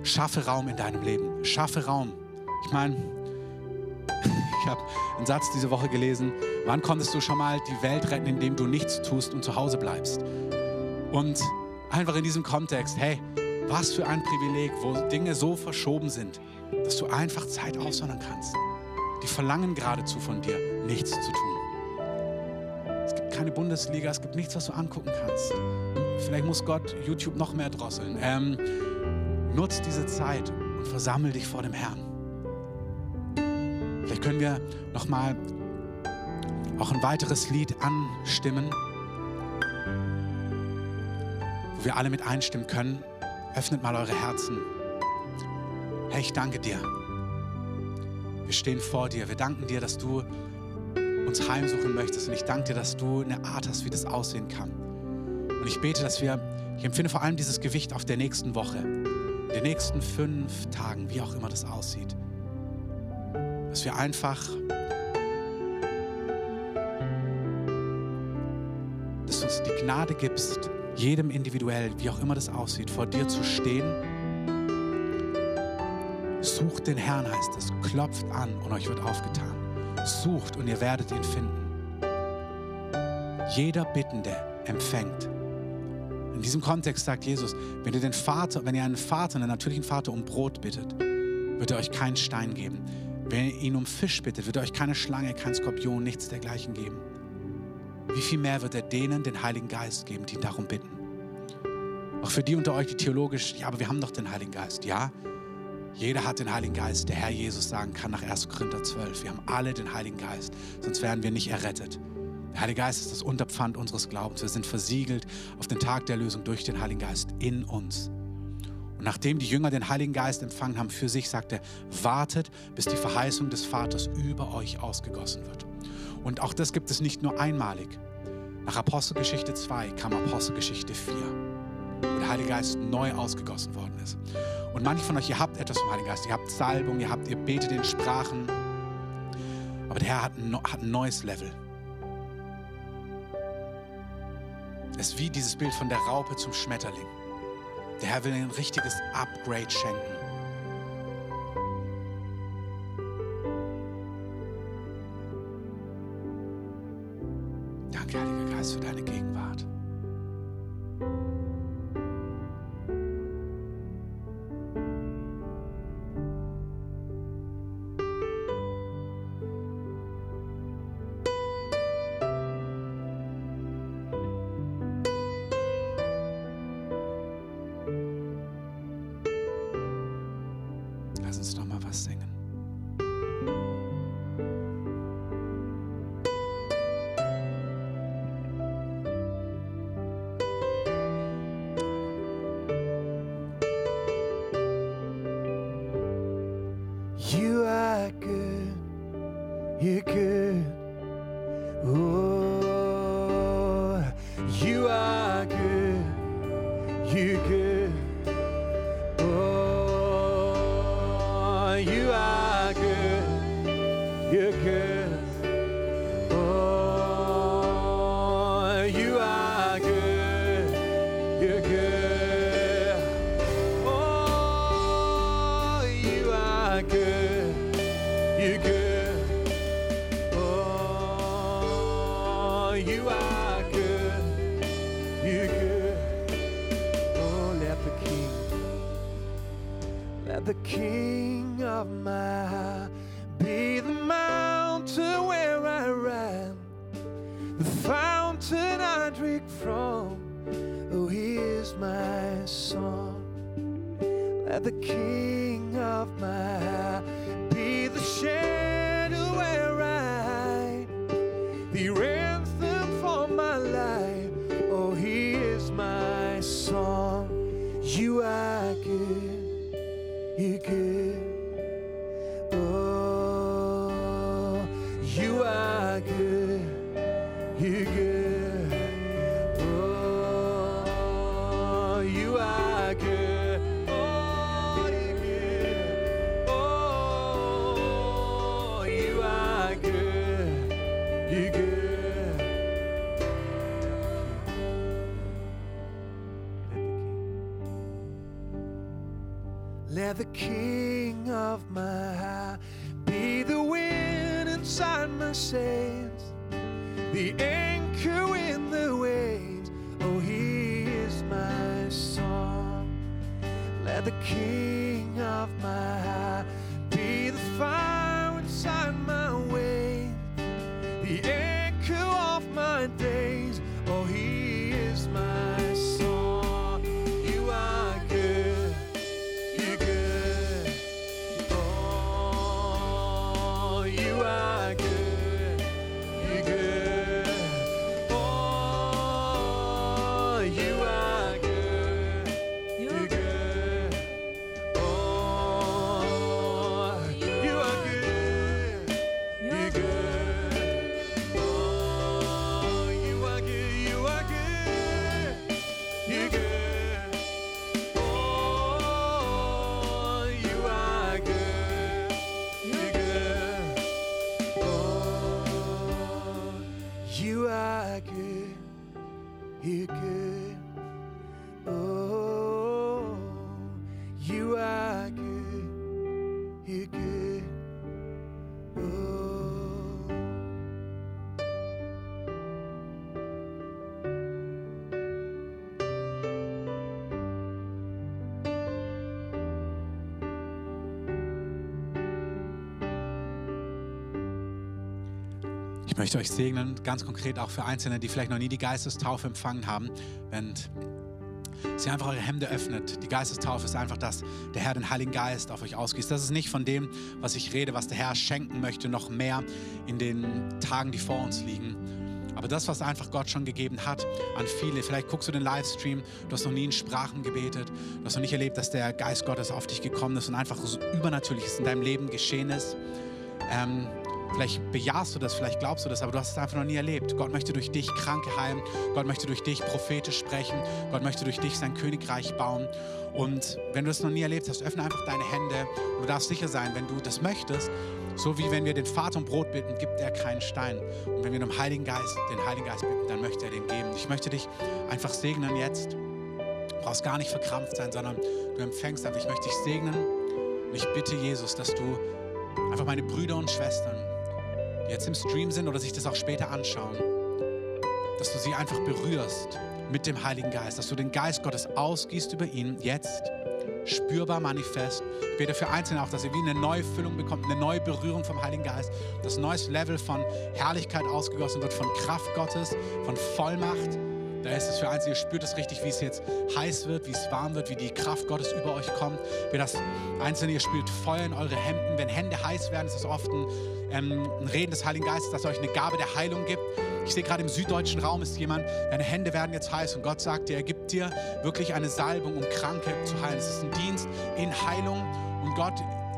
schaffe Raum in deinem Leben. Schaffe Raum. Ich meine, ich habe einen Satz diese Woche gelesen. Wann konntest du schon mal die Welt retten, indem du nichts tust und zu Hause bleibst? Und einfach in diesem Kontext, hey, was für ein Privileg, wo Dinge so verschoben sind, dass du einfach Zeit aussondern kannst. Die verlangen geradezu von dir, nichts zu tun. Es gibt keine Bundesliga, es gibt nichts, was du angucken kannst. Vielleicht muss Gott YouTube noch mehr drosseln. Ähm, Nutz diese Zeit und versammel dich vor dem Herrn. Vielleicht können wir noch mal auch ein weiteres Lied anstimmen, wo wir alle mit einstimmen können. Öffnet mal eure Herzen. Herr, ich danke dir. Wir stehen vor dir. Wir danken dir, dass du uns heimsuchen möchtest. Und ich danke dir, dass du eine Art hast, wie das aussehen kann. Und ich bete, dass wir, ich empfinde vor allem dieses Gewicht auf der nächsten Woche, den nächsten fünf Tagen, wie auch immer das aussieht, dass wir einfach, dass du uns die Gnade gibst, jedem individuell, wie auch immer das aussieht, vor dir zu stehen. Sucht den Herrn, heißt es, klopft an und euch wird aufgetan. Sucht und ihr werdet ihn finden. Jeder Bittende empfängt. In diesem Kontext sagt Jesus, wenn ihr den Vater, wenn ihr einen Vater, einen natürlichen Vater um Brot bittet, wird er euch keinen Stein geben. Wenn ihr ihn um Fisch bittet, wird er euch keine Schlange, kein Skorpion, nichts dergleichen geben. Wie viel mehr wird er denen den Heiligen Geist geben, die ihn darum bitten? Auch für die unter euch, die theologisch, ja, aber wir haben doch den Heiligen Geist. Ja, jeder hat den Heiligen Geist. Der Herr Jesus sagen kann nach 1. Korinther 12, wir haben alle den Heiligen Geist, sonst wären wir nicht errettet. Der Heilige Geist ist das Unterpfand unseres Glaubens. Wir sind versiegelt auf den Tag der Lösung durch den Heiligen Geist in uns. Und nachdem die Jünger den Heiligen Geist empfangen haben für sich, sagt er, wartet, bis die Verheißung des Vaters über euch ausgegossen wird. Und auch das gibt es nicht nur einmalig. Nach Apostelgeschichte 2 kam Apostelgeschichte 4, wo der Heilige Geist neu ausgegossen worden ist. Und manche von euch, ihr habt etwas vom Heiligen Geist, ihr habt Salbung, ihr, habt, ihr betet in Sprachen, aber der Herr hat ein, hat ein neues Level. Es ist wie dieses Bild von der Raupe zum Schmetterling. Der Herr will ein richtiges Upgrade schenken. Möchte euch segnen, ganz konkret auch für Einzelne, die vielleicht noch nie die Geistestaufe empfangen haben, wenn sie einfach eure Hände öffnet. Die Geistestaufe ist einfach, dass der Herr den Heiligen Geist auf euch ausgießt. Das ist nicht von dem, was ich rede, was der Herr schenken möchte, noch mehr in den Tagen, die vor uns liegen. Aber das, was einfach Gott schon gegeben hat an viele, vielleicht guckst du den Livestream, du hast noch nie in Sprachen gebetet, du hast noch nicht erlebt, dass der Geist Gottes auf dich gekommen ist und einfach so Übernatürliches in deinem Leben geschehen ist. Ähm, Vielleicht bejahst du das, vielleicht glaubst du das, aber du hast es einfach noch nie erlebt. Gott möchte durch dich Kranke heilen. Gott möchte durch dich prophetisch sprechen. Gott möchte durch dich sein Königreich bauen. Und wenn du das noch nie erlebt hast, öffne einfach deine Hände. Und du darfst sicher sein, wenn du das möchtest, so wie wenn wir den Vater um Brot bitten, gibt er keinen Stein. Und wenn wir den Heiligen Geist, den Heiligen Geist bitten, dann möchte er den geben. Ich möchte dich einfach segnen jetzt. Du brauchst gar nicht verkrampft sein, sondern du empfängst einfach. Ich möchte dich segnen. Und ich bitte Jesus, dass du einfach meine Brüder und Schwestern die jetzt im Stream sind oder sich das auch später anschauen, dass du sie einfach berührst mit dem Heiligen Geist, dass du den Geist Gottes ausgießt über ihn, jetzt spürbar manifest. Ich bete für Einzelne auch, dass ihr wie eine neue Füllung bekommt, eine neue Berührung vom Heiligen Geist, dass ein neues Level von Herrlichkeit ausgegossen wird, von Kraft Gottes, von Vollmacht. Da ist es für Einzelne, ihr spürt es richtig, wie es jetzt heiß wird, wie es warm wird, wie die Kraft Gottes über euch kommt. Wie das Einzelne, ihr spürt Feuer in eure Hemden. Wenn Hände heiß werden, ist es oft ein ähm, ein Reden des Heiligen Geistes, dass er euch eine Gabe der Heilung gibt. Ich sehe gerade im süddeutschen Raum ist jemand, deine Hände werden jetzt heiß und Gott sagt dir, er gibt dir wirklich eine Salbung, um Kranke zu heilen. Es ist ein Dienst in Heilung und Gott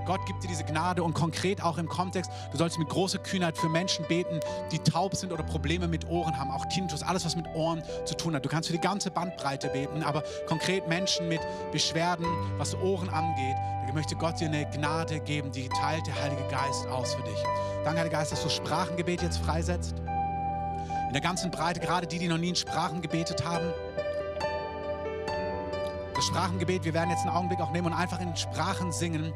Gott gibt dir diese Gnade und konkret auch im Kontext, du sollst mit großer Kühnheit für Menschen beten, die taub sind oder Probleme mit Ohren haben, auch Tinnitus, alles was mit Ohren zu tun hat. Du kannst für die ganze Bandbreite beten, aber konkret Menschen mit Beschwerden, was Ohren angeht, da möchte Gott dir eine Gnade geben, die teilt der Heilige Geist aus für dich. Danke, Heiliger Geist, dass du Sprachengebet jetzt freisetzt. In der ganzen Breite, gerade die, die noch nie in Sprachen gebetet haben. Das Sprachengebet, wir werden jetzt einen Augenblick auch nehmen und einfach in Sprachen singen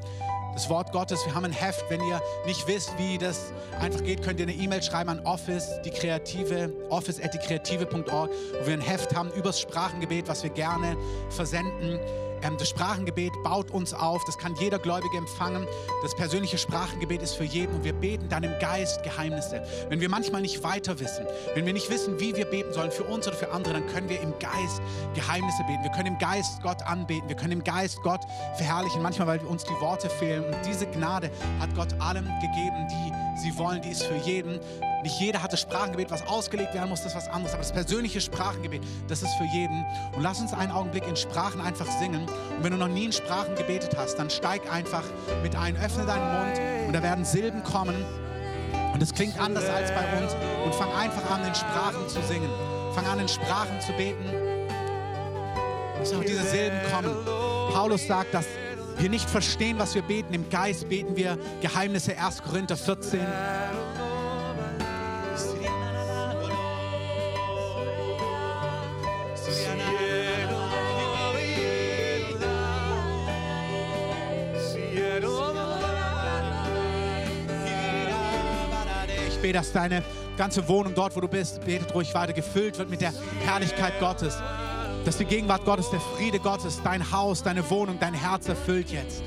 das Wort Gottes. Wir haben ein Heft. Wenn ihr nicht wisst, wie das einfach geht, könnt ihr eine E-Mail schreiben an office, die kreative, office.diekreative.org, wo wir ein Heft haben übers Sprachengebet, was wir gerne versenden. Ähm, das Sprachengebet baut uns auf, das kann jeder Gläubige empfangen. Das persönliche Sprachengebet ist für jeden und wir beten dann im Geist Geheimnisse. Wenn wir manchmal nicht weiter wissen, wenn wir nicht wissen, wie wir beten sollen, für uns oder für andere, dann können wir im Geist Geheimnisse beten. Wir können im Geist Gott anbeten, wir können im Geist Gott verherrlichen, manchmal, weil uns die Worte fehlen. Und diese Gnade hat Gott allen gegeben, die sie wollen, die ist für jeden. Nicht jeder hat das Sprachengebet, was ausgelegt werden muss, das ist was anderes. Aber das persönliche Sprachengebet, das ist für jeden. Und lass uns einen Augenblick in Sprachen einfach singen. Und wenn du noch nie in Sprachen gebetet hast, dann steig einfach mit ein, öffne deinen Mund und da werden Silben kommen. Und es klingt anders als bei uns. Und fang einfach an, in Sprachen zu singen. Fang an, in Sprachen zu beten. Dass auch diese Silben kommen. Paulus sagt, dass wir nicht verstehen, was wir beten. Im Geist beten wir Geheimnisse 1 Korinther 14. bete, dass deine ganze Wohnung dort, wo du bist, betet ruhig weiter, gefüllt wird mit der Herrlichkeit Gottes. Dass die Gegenwart Gottes, der Friede Gottes, dein Haus, deine Wohnung, dein Herz erfüllt jetzt.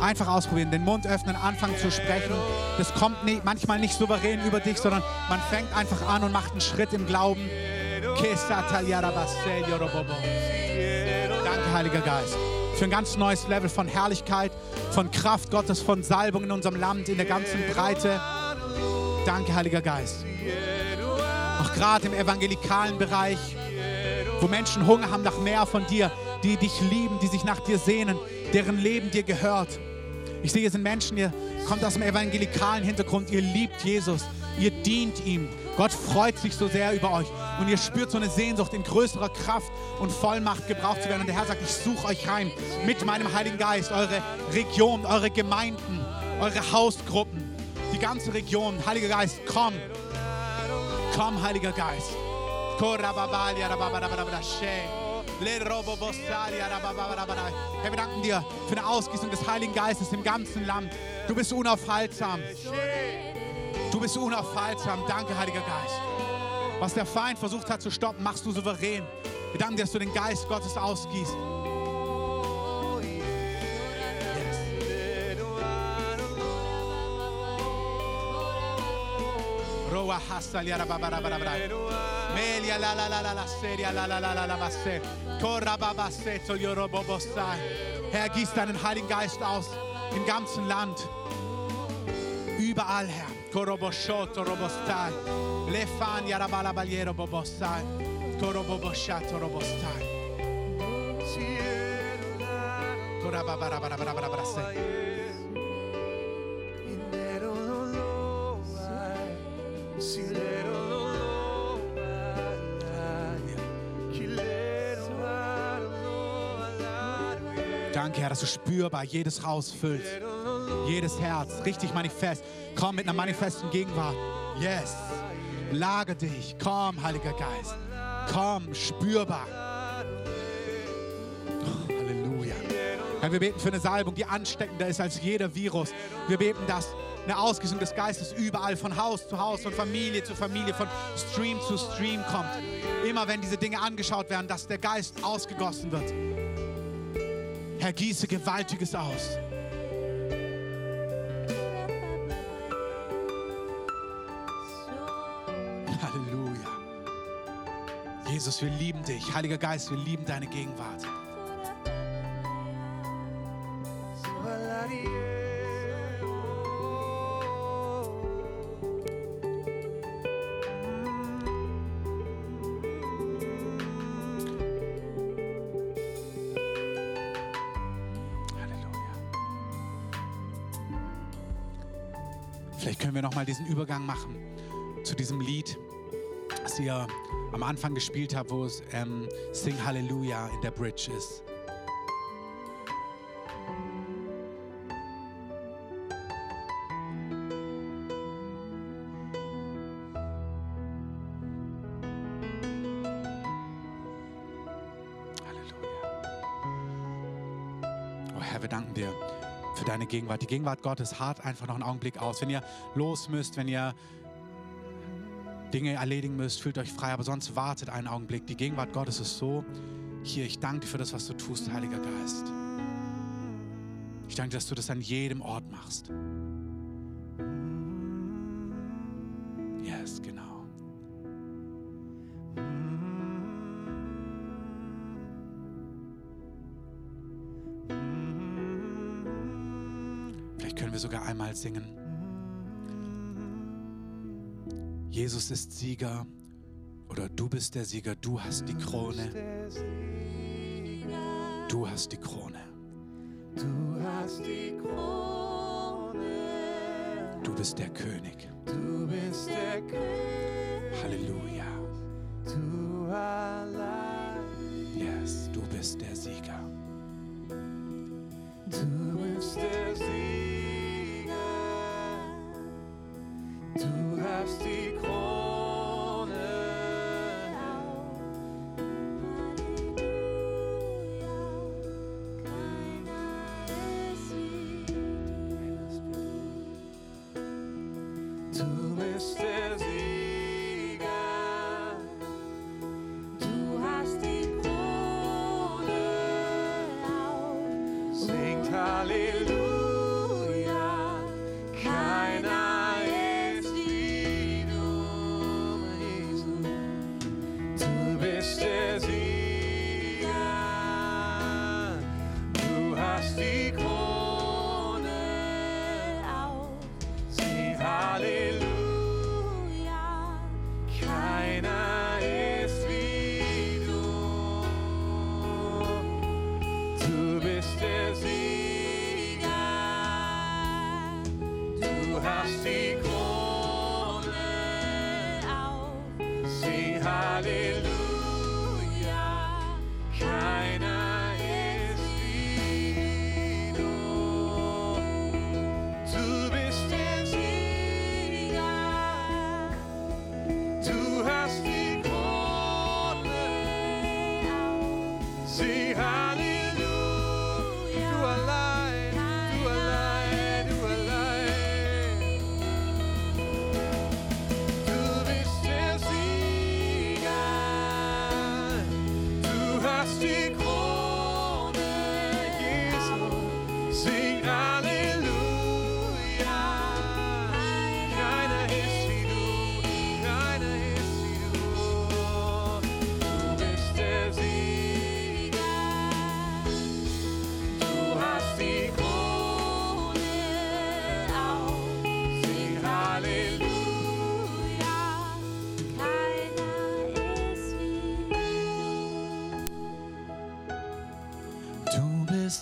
Einfach ausprobieren, den Mund öffnen, anfangen zu sprechen. Das kommt nicht, manchmal nicht souverän über dich, sondern man fängt einfach an und macht einen Schritt im Glauben. Danke, Heiliger Geist, für ein ganz neues Level von Herrlichkeit, von Kraft Gottes, von Salbung in unserem Land, in der ganzen Breite. Danke, Heiliger Geist. Auch gerade im evangelikalen Bereich, wo Menschen Hunger haben nach mehr von dir, die dich lieben, die sich nach dir sehnen, deren Leben dir gehört. Ich sehe, hier sind Menschen, ihr kommt aus dem evangelikalen Hintergrund, ihr liebt Jesus, ihr dient ihm. Gott freut sich so sehr über euch und ihr spürt so eine Sehnsucht, in größerer Kraft und Vollmacht gebraucht zu werden. Und der Herr sagt, ich suche euch rein mit meinem Heiligen Geist, eure Region, eure Gemeinden, eure Hausgruppen, die die ganze Region. Heiliger Geist, komm. Komm, Heiliger Geist. Herr, wir danken dir für eine Ausgießung des Heiligen Geistes im ganzen Land. Du bist unaufhaltsam. Du bist unaufhaltsam. Danke, Heiliger Geist. Was der Feind versucht hat zu stoppen, machst du souverän. Wir danken dir, dass du den Geist Gottes ausgießt. Roa hasta liara babara bara bara. Melia la la la la la seria la la la la la basse. Korra baba seto yoro bobo sai. Herr, gieß deinen Heiligen Geist aus im ganzen Land. Überall, Herr. Koroboshoto robostai. Lefan yarabala baliero bobostai. Koroboboshato robostai. Danke, Herr, dass du spürbar jedes Haus füllst. Jedes Herz, richtig manifest. Komm mit einer manifesten Gegenwart. Yes. Lage dich. Komm, Heiliger Geist. Komm, spürbar. Oh, Halleluja. Herr, wir beten für eine Salbung, die ansteckender ist als jeder Virus. Wir beten, dass eine Ausgießung des Geistes überall von Haus zu Haus, von Familie zu Familie, von Stream zu Stream kommt. Immer wenn diese Dinge angeschaut werden, dass der Geist ausgegossen wird. Herr, gieße Gewaltiges aus. Jesus, wir lieben dich. Heiliger Geist, wir lieben deine Gegenwart. Vielleicht können wir noch mal diesen Übergang machen Anfang gespielt habt, wo es ähm, Sing Halleluja in der Bridge ist. Oh Herr, wir danken dir für deine Gegenwart. Die Gegenwart Gottes hart einfach noch einen Augenblick aus. Wenn ihr los müsst, wenn ihr Dinge erledigen müsst, fühlt euch frei, aber sonst wartet einen Augenblick. Die Gegenwart Gottes ist so hier. Ich danke dir für das, was du tust, Heiliger Geist. Ich danke, dass du das an jedem Ort machst. Yes, genau. Vielleicht können wir sogar einmal singen. Jesus ist Sieger oder du bist der Sieger, du hast die Krone, du hast die Krone, Du hast die Krone, du bist der König. du bist der König, Halleluja. du allein, Yes, du bist der Sieger. du bist der Sieger, du hast die Krone, du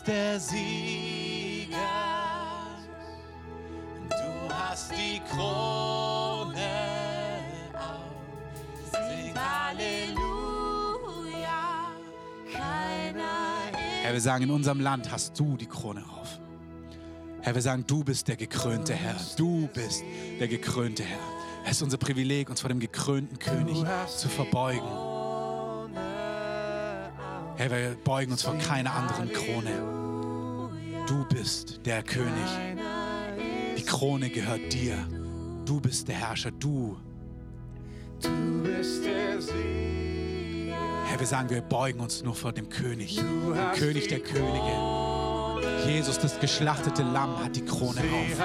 der Sieger. Du hast die Krone auf. Sing Halleluja, keiner Herr, wir sagen, in unserem Land hast du die Krone auf. Herr, wir sagen, du bist der gekrönte Herr. Du bist der gekrönte Herr. Es ist unser Privileg, uns vor dem gekrönten König zu verbeugen. Herr, wir beugen uns vor keiner anderen Krone. Du bist der König. Die Krone gehört dir. Du bist der Herrscher. Du. Du bist der Sieger. Herr, wir sagen, wir beugen uns nur vor dem König. Dem König der Könige. Jesus, das geschlachtete Lamm, hat die Krone auf.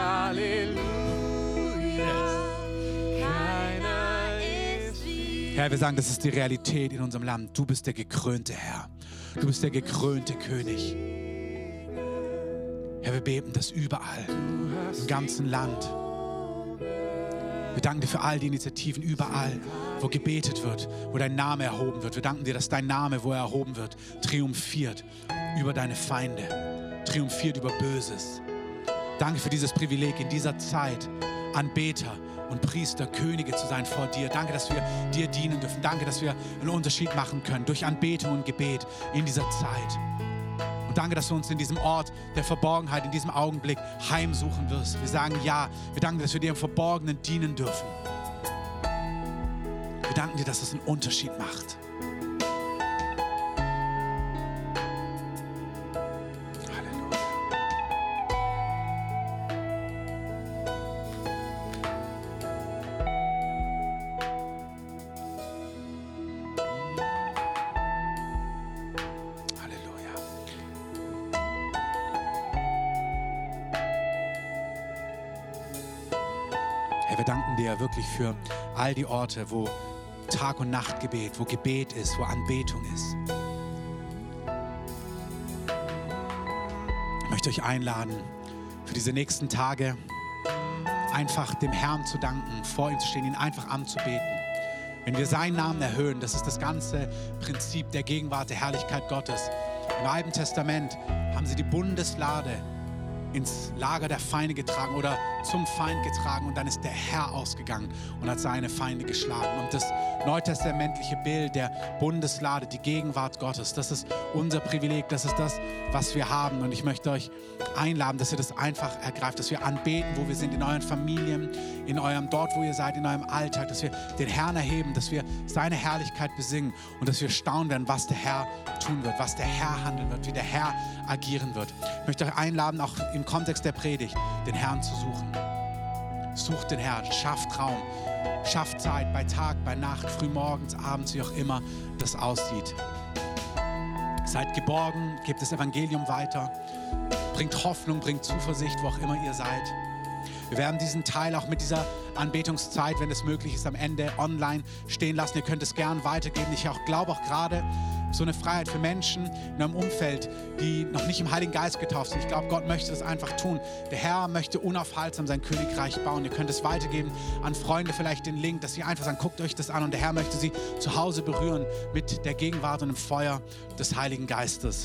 Herr, wir sagen, das ist die Realität in unserem Land. Du bist der gekrönte Herr. Du bist der gekrönte König. Herr, wir beten das überall, im ganzen Land. Wir danken dir für all die Initiativen überall, wo gebetet wird, wo dein Name erhoben wird. Wir danken dir, dass dein Name, wo er erhoben wird, triumphiert über deine Feinde, triumphiert über Böses. Danke für dieses Privileg in dieser Zeit, Anbeter und Priester, Könige zu sein vor dir. Danke, dass wir dir dienen dürfen. Danke, dass wir einen Unterschied machen können durch Anbetung und Gebet in dieser Zeit. Und danke, dass du uns in diesem Ort der Verborgenheit, in diesem Augenblick heimsuchen wirst. Wir sagen ja. Wir danken dass wir dir im Verborgenen dienen dürfen. Wir danken dir, dass es einen Unterschied macht. Für all die Orte, wo Tag- und Nachtgebet, wo Gebet ist, wo Anbetung ist. Ich möchte euch einladen, für diese nächsten Tage einfach dem Herrn zu danken, vor ihm zu stehen, ihn einfach anzubeten. Wenn wir seinen Namen erhöhen, das ist das ganze Prinzip der Gegenwart, der Herrlichkeit Gottes. Im Alten Testament haben sie die Bundeslade ins Lager der Feinde getragen oder zum Feind getragen und dann ist der Herr ausgegangen und hat seine Feinde geschlagen. Und das neutestamentliche Bild der Bundeslade, die Gegenwart Gottes, das ist unser Privileg, das ist das, was wir haben. Und ich möchte euch einladen, dass ihr das einfach ergreift, dass wir anbeten, wo wir sind, in euren Familien, in eurem dort, wo ihr seid, in eurem Alltag, dass wir den Herrn erheben, dass wir seine Herrlichkeit besingen und dass wir staunen werden, was der Herr tun wird, was der Herr handeln wird, wie der Herr agieren wird. Ich möchte euch einladen, auch im Kontext der Predigt, den Herrn zu suchen. Sucht den Herrn, schafft Raum, schafft Zeit bei Tag, bei Nacht, frühmorgens, abends, wie auch immer das aussieht. Seid geborgen, gebt das Evangelium weiter, bringt Hoffnung, bringt Zuversicht, wo auch immer ihr seid. Wir werden diesen Teil auch mit dieser Anbetungszeit, wenn es möglich ist, am Ende online stehen lassen. Ihr könnt es gern weitergeben. Ich auch glaube auch gerade so eine Freiheit für Menschen in einem Umfeld, die noch nicht im Heiligen Geist getauft sind. Ich glaube, Gott möchte das einfach tun. Der Herr möchte unaufhaltsam sein Königreich bauen. Ihr könnt es weitergeben an Freunde, vielleicht den Link, dass sie einfach sagen, guckt euch das an und der Herr möchte sie zu Hause berühren mit der Gegenwart und dem Feuer des Heiligen Geistes.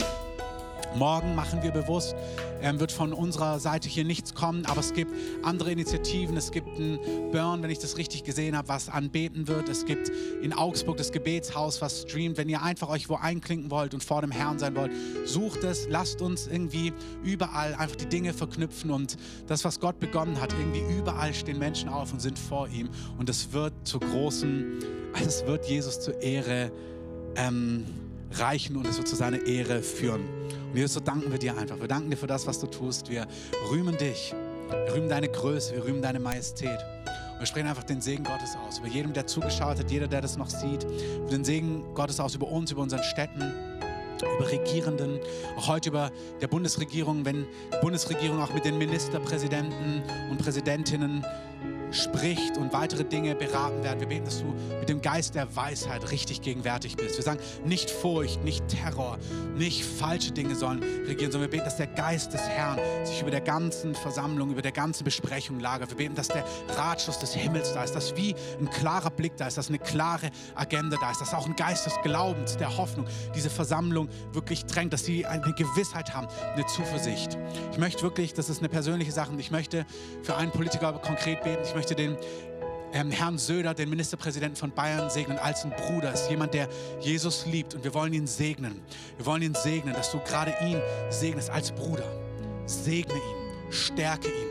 Morgen machen wir bewusst, ähm, wird von unserer Seite hier nichts kommen, aber es gibt andere Initiativen. Es gibt ein Burn, wenn ich das richtig gesehen habe, was anbeten wird. Es gibt in Augsburg das Gebetshaus, was streamt. Wenn ihr einfach euch wo einklinken wollt und vor dem Herrn sein wollt, sucht es, lasst uns irgendwie überall einfach die Dinge verknüpfen und das, was Gott begonnen hat, irgendwie überall stehen Menschen auf und sind vor ihm und es wird zu großen, es wird Jesus zur Ehre ähm, reichen und es wird zu seiner Ehre führen. Und Jesus, so danken wir dir einfach. Wir danken dir für das, was du tust. Wir rühmen dich. Wir rühmen deine Größe. Wir rühmen deine Majestät. Und wir sprechen einfach den Segen Gottes aus. Über jedem, der zugeschaut hat, jeder, der das noch sieht. Über den Segen Gottes aus, über uns, über unseren Städten über Regierenden, auch heute über der Bundesregierung, wenn die Bundesregierung auch mit den Ministerpräsidenten und Präsidentinnen spricht und weitere Dinge beraten werden. Wir beten, dass du mit dem Geist der Weisheit richtig gegenwärtig bist. Wir sagen, nicht Furcht, nicht Terror, nicht falsche Dinge sollen regieren, sondern wir beten, dass der Geist des Herrn sich über der ganzen Versammlung, über der ganzen Besprechung lagert. Wir beten, dass der Ratschluss des Himmels da ist, dass wie ein klarer Blick da ist, dass eine klare Agenda da ist, dass auch ein Geist des Glaubens, der Hoffnung diese Versammlung wirklich drängt, dass sie eine Gewissheit haben, eine Zuversicht. Ich möchte wirklich, das ist eine persönliche Sache, ich möchte für einen Politiker konkret beten. Ich möchte den ähm, Herrn Söder, den Ministerpräsidenten von Bayern, segnen als ein Bruder. Ist jemand, der Jesus liebt und wir wollen ihn segnen. Wir wollen ihn segnen, dass du gerade ihn segnest als Bruder. Segne ihn, stärke ihn,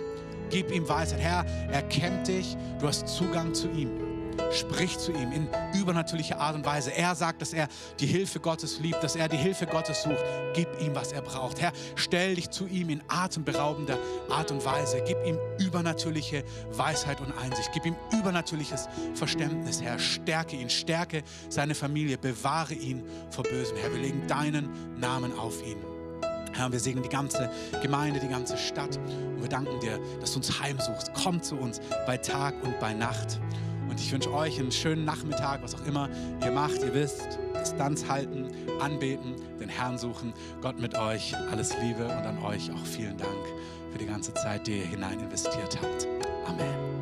gib ihm Weisheit. Herr, er kennt dich, du hast Zugang zu ihm. Sprich zu ihm in übernatürlicher Art und Weise. Er sagt, dass er die Hilfe Gottes liebt, dass er die Hilfe Gottes sucht. Gib ihm, was er braucht. Herr, stell dich zu ihm in atemberaubender Art und Weise. Gib ihm übernatürliche Weisheit und Einsicht. Gib ihm übernatürliches Verständnis, Herr. Stärke ihn, stärke seine Familie, bewahre ihn vor Bösem. Herr, wir legen deinen Namen auf ihn. Herr, wir segnen die ganze Gemeinde, die ganze Stadt und wir danken dir, dass du uns heimsuchst. Komm zu uns bei Tag und bei Nacht. Und ich wünsche euch einen schönen Nachmittag, was auch immer ihr macht. Ihr wisst, Distanz halten, anbeten, den Herrn suchen. Gott mit euch. Alles Liebe und an euch auch vielen Dank für die ganze Zeit, die ihr hinein investiert habt. Amen.